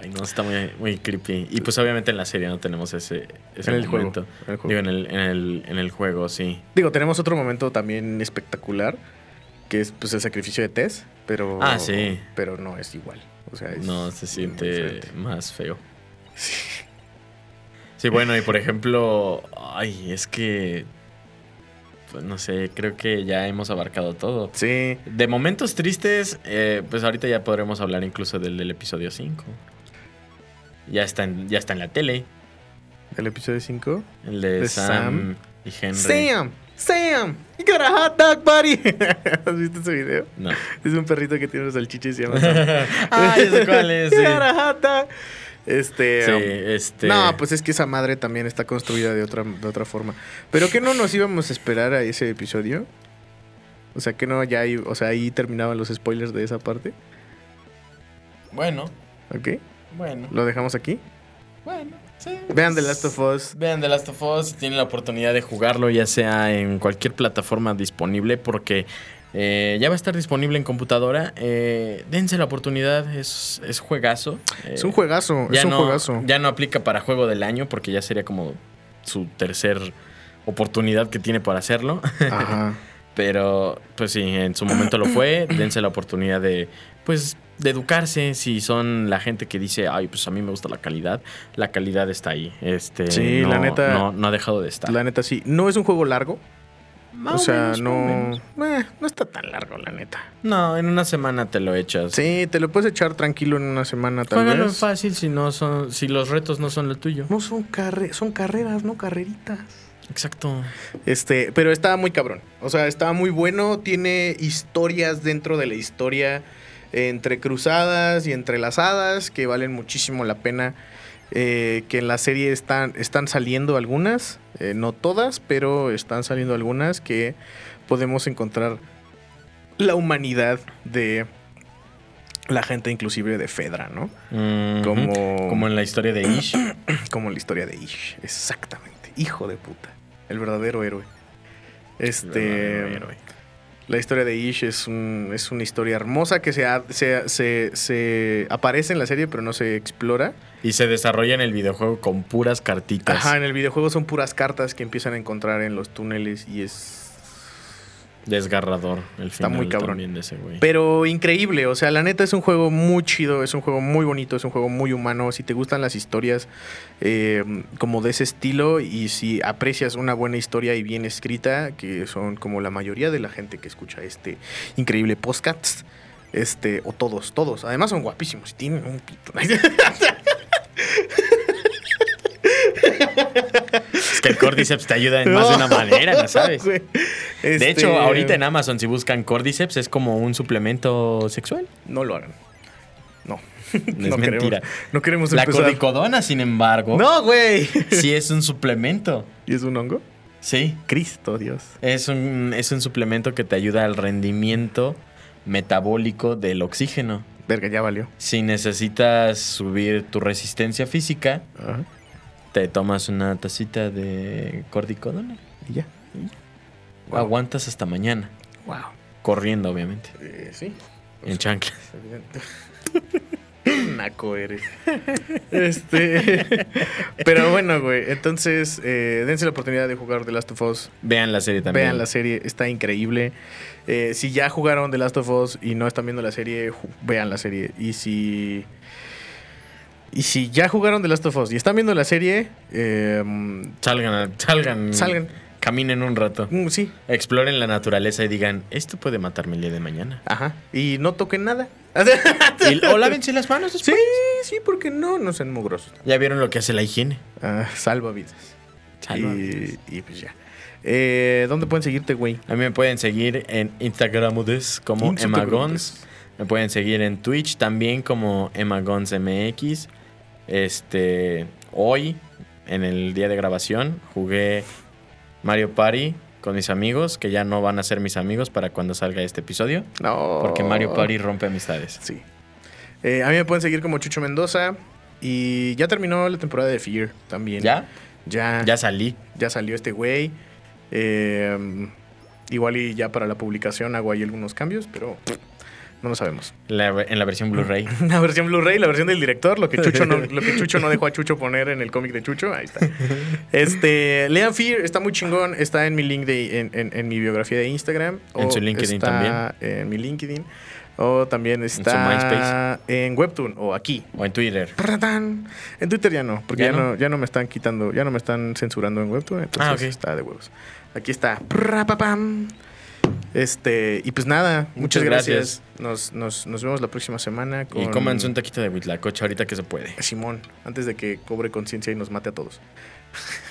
Ay, no, está muy, muy creepy. Y pues obviamente en la serie no tenemos ese, ese En el juego, momento. en el juego. Digo, en el, en, el, en el juego, sí. Digo, tenemos otro momento también espectacular, que es pues el sacrificio de Tess, pero... Ah, sí. Pero no es igual. O sea, es No, se siente más feo. Sí, bueno, y por ejemplo, ay, es que, pues no sé, creo que ya hemos abarcado todo. Sí. De momentos tristes, eh, pues ahorita ya podremos hablar incluso del, del episodio 5. Ya está, en, ya está en la tele, El episodio 5. el de, De Sam, Sam. y Henry. Sam, Sam, you got a hot dog, buddy. ¿Has visto ese video? No. Es un perrito que tiene una salchicha y se llama Sam. ah, ya sé cuál es. You Sí, got a hot dog. Este... Sí, um, este. No, pues es que esa madre también está construida de otra, de otra forma. Pero que no nos íbamos a esperar a ese episodio. O sea, que no, ya ahí, o sea, ahí terminaban los spoilers de esa parte. Bueno, ¿Ok? bueno, Lo dejamos aquí. bueno. Sí. Vean The Last of Us. Vean The Last of Us, tienen la oportunidad de jugarlo, ya sea en cualquier plataforma disponible, porque eh, ya va a estar disponible en computadora. Eh, dense la oportunidad, es, es juegazo. Es Eh, un juegazo, ya es un no, juegazo. Ya no aplica para juego del año, porque ya sería como su tercer oportunidad que tiene para hacerlo. Ajá. Pero, pues sí, en su momento lo fue. Dense la oportunidad de, pues, de educarse. Si son la gente que dice, ay, pues a mí me gusta la calidad, la calidad está ahí. Este, Sí, no- la neta- No, no ha dejado de estar. La neta sí. No es un juego largo. Más o sea, menos, no. menos. eh, no está tan largo, la neta. No, en una semana te lo echas. Sí, te lo puedes echar tranquilo en una semana tal Juégalo vez. fácil si no son, si los retos no son lo tuyo. No son carre son carreras, no carreritas. Exacto. Este, pero está muy cabrón. O sea, está muy bueno. Tiene historias dentro de la historia eh, entrecruzadas y entrelazadas que valen muchísimo la pena. eh, que en la serie están, están saliendo algunas, eh, no todas, pero están saliendo algunas que podemos encontrar la humanidad de la gente inclusive de Fedra, ¿no? Como, Como en la historia de Ish. como la historia de Ish, exactamente. Hijo de puta. El verdadero héroe. Este. Verdadero héroe. La historia de Ish es, un- es una historia hermosa que se, ha- se, se- se aparece en la serie, pero no se explora. Y se desarrolla en el videojuego con puras cartitas. Ajá, en el videojuego son puras cartas que empiezan a encontrar en los túneles y es. Desgarrador el Está final muy cabrón. también de ese güey. Pero increíble, o sea, la neta es un juego muy chido, es un juego muy bonito, es un juego muy humano. Si te gustan las historias eh, como de ese estilo y si aprecias una buena historia y bien escrita, que son como la mayoría de la gente que escucha este increíble podcast, este, o todos, todos, además son guapísimos y tienen un pito. Es que el Cordyceps te ayuda en más de una manera, ¿no sabes? De Este, hecho, ahorita en Amazon, si buscan Cordyceps, es como un suplemento sexual. No lo hagan. No. Es no mentira. Queremos, no queremos La empezar. cordicodona, sin embargo, No, güey. sí es un suplemento. ¿Y es un hongo? Sí. Cristo, Dios. Es un, es un suplemento que te ayuda al rendimiento metabólico del oxígeno. Verga, ya valió. Si necesitas subir tu resistencia física, Ajá. Te tomas una tacita de cordicodona. Y ya. Wow. Aguantas hasta mañana. Wow. Corriendo, obviamente. Eh, sí. En chanclas. Naco eres. Este. Pero bueno, güey. Entonces, eh, dense la oportunidad de jugar The Last of Us. Vean la serie también. Vean la serie, está increíble. Eh, si ya jugaron The Last of Us y no están viendo la serie, vean la serie. Y si. Y si ya jugaron The Last of Us y están viendo la serie, eh, Salgan, salgan. salgan. Caminen un rato. Mm, sí, Exploren la naturaleza y digan, esto puede matarme el día de mañana. ajá. Y no toquen nada. Y- o lávense las manos Sí, después. sí, porque no, no sean mugrosos. Ya vieron lo que hace la higiene. Ah, salva vidas. Salva Y, y pues ya. Eh, ¿Dónde pueden seguirte, güey? A mí me pueden seguir en Instagram como. Emma Gons. Me pueden seguir en Twitch también como EmmaGonsMX. Este, hoy, en el día de grabación, jugué Mario Party con mis amigos, que ya no van a ser mis amigos para cuando salga este episodio. No. Porque Mario Party rompe amistades. Sí. Eh, a mí me pueden seguir como Chucho Mendoza. Y ya terminó la temporada de Fear también. ¿Ya? Ya. Ya salí. Ya salió este güey. Eh, igual y ya para la publicación hago ahí algunos cambios, pero no lo sabemos. La- en la versión Blu-ray. La versión Blu-ray, la versión del director, lo que Chucho no, lo que Chucho no dejó a Chucho poner en el cómic de Chucho, ahí está. Este, lean Fear, está muy chingón, está en mi link de, en, en- en mi biografía de Instagram. En o su LinkedIn está también. En mi LinkedIn. O también está MySpace. en Webtoon o aquí. o en Twitter. Tarratán. En Twitter ya no, porque ¿Ya ya, no? ya no me están quitando, ya no me están censurando en Webtoon, entonces Ah, ok. está de huevos. Aquí está. Prapapam. Este, y pues nada, muchas, Muchas gracias. gracias. Nos, nos, nos vemos la próxima semana con Y cómanse un taquito de huitlacoche ahorita que se puede. Simón, antes de que cobre conciencia y nos mate a todos.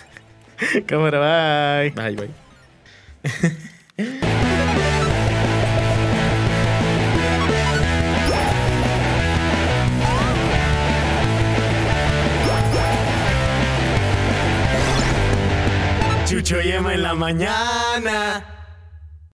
Cámara, bye. Bye, bye. Chucho y Emma en la mañana.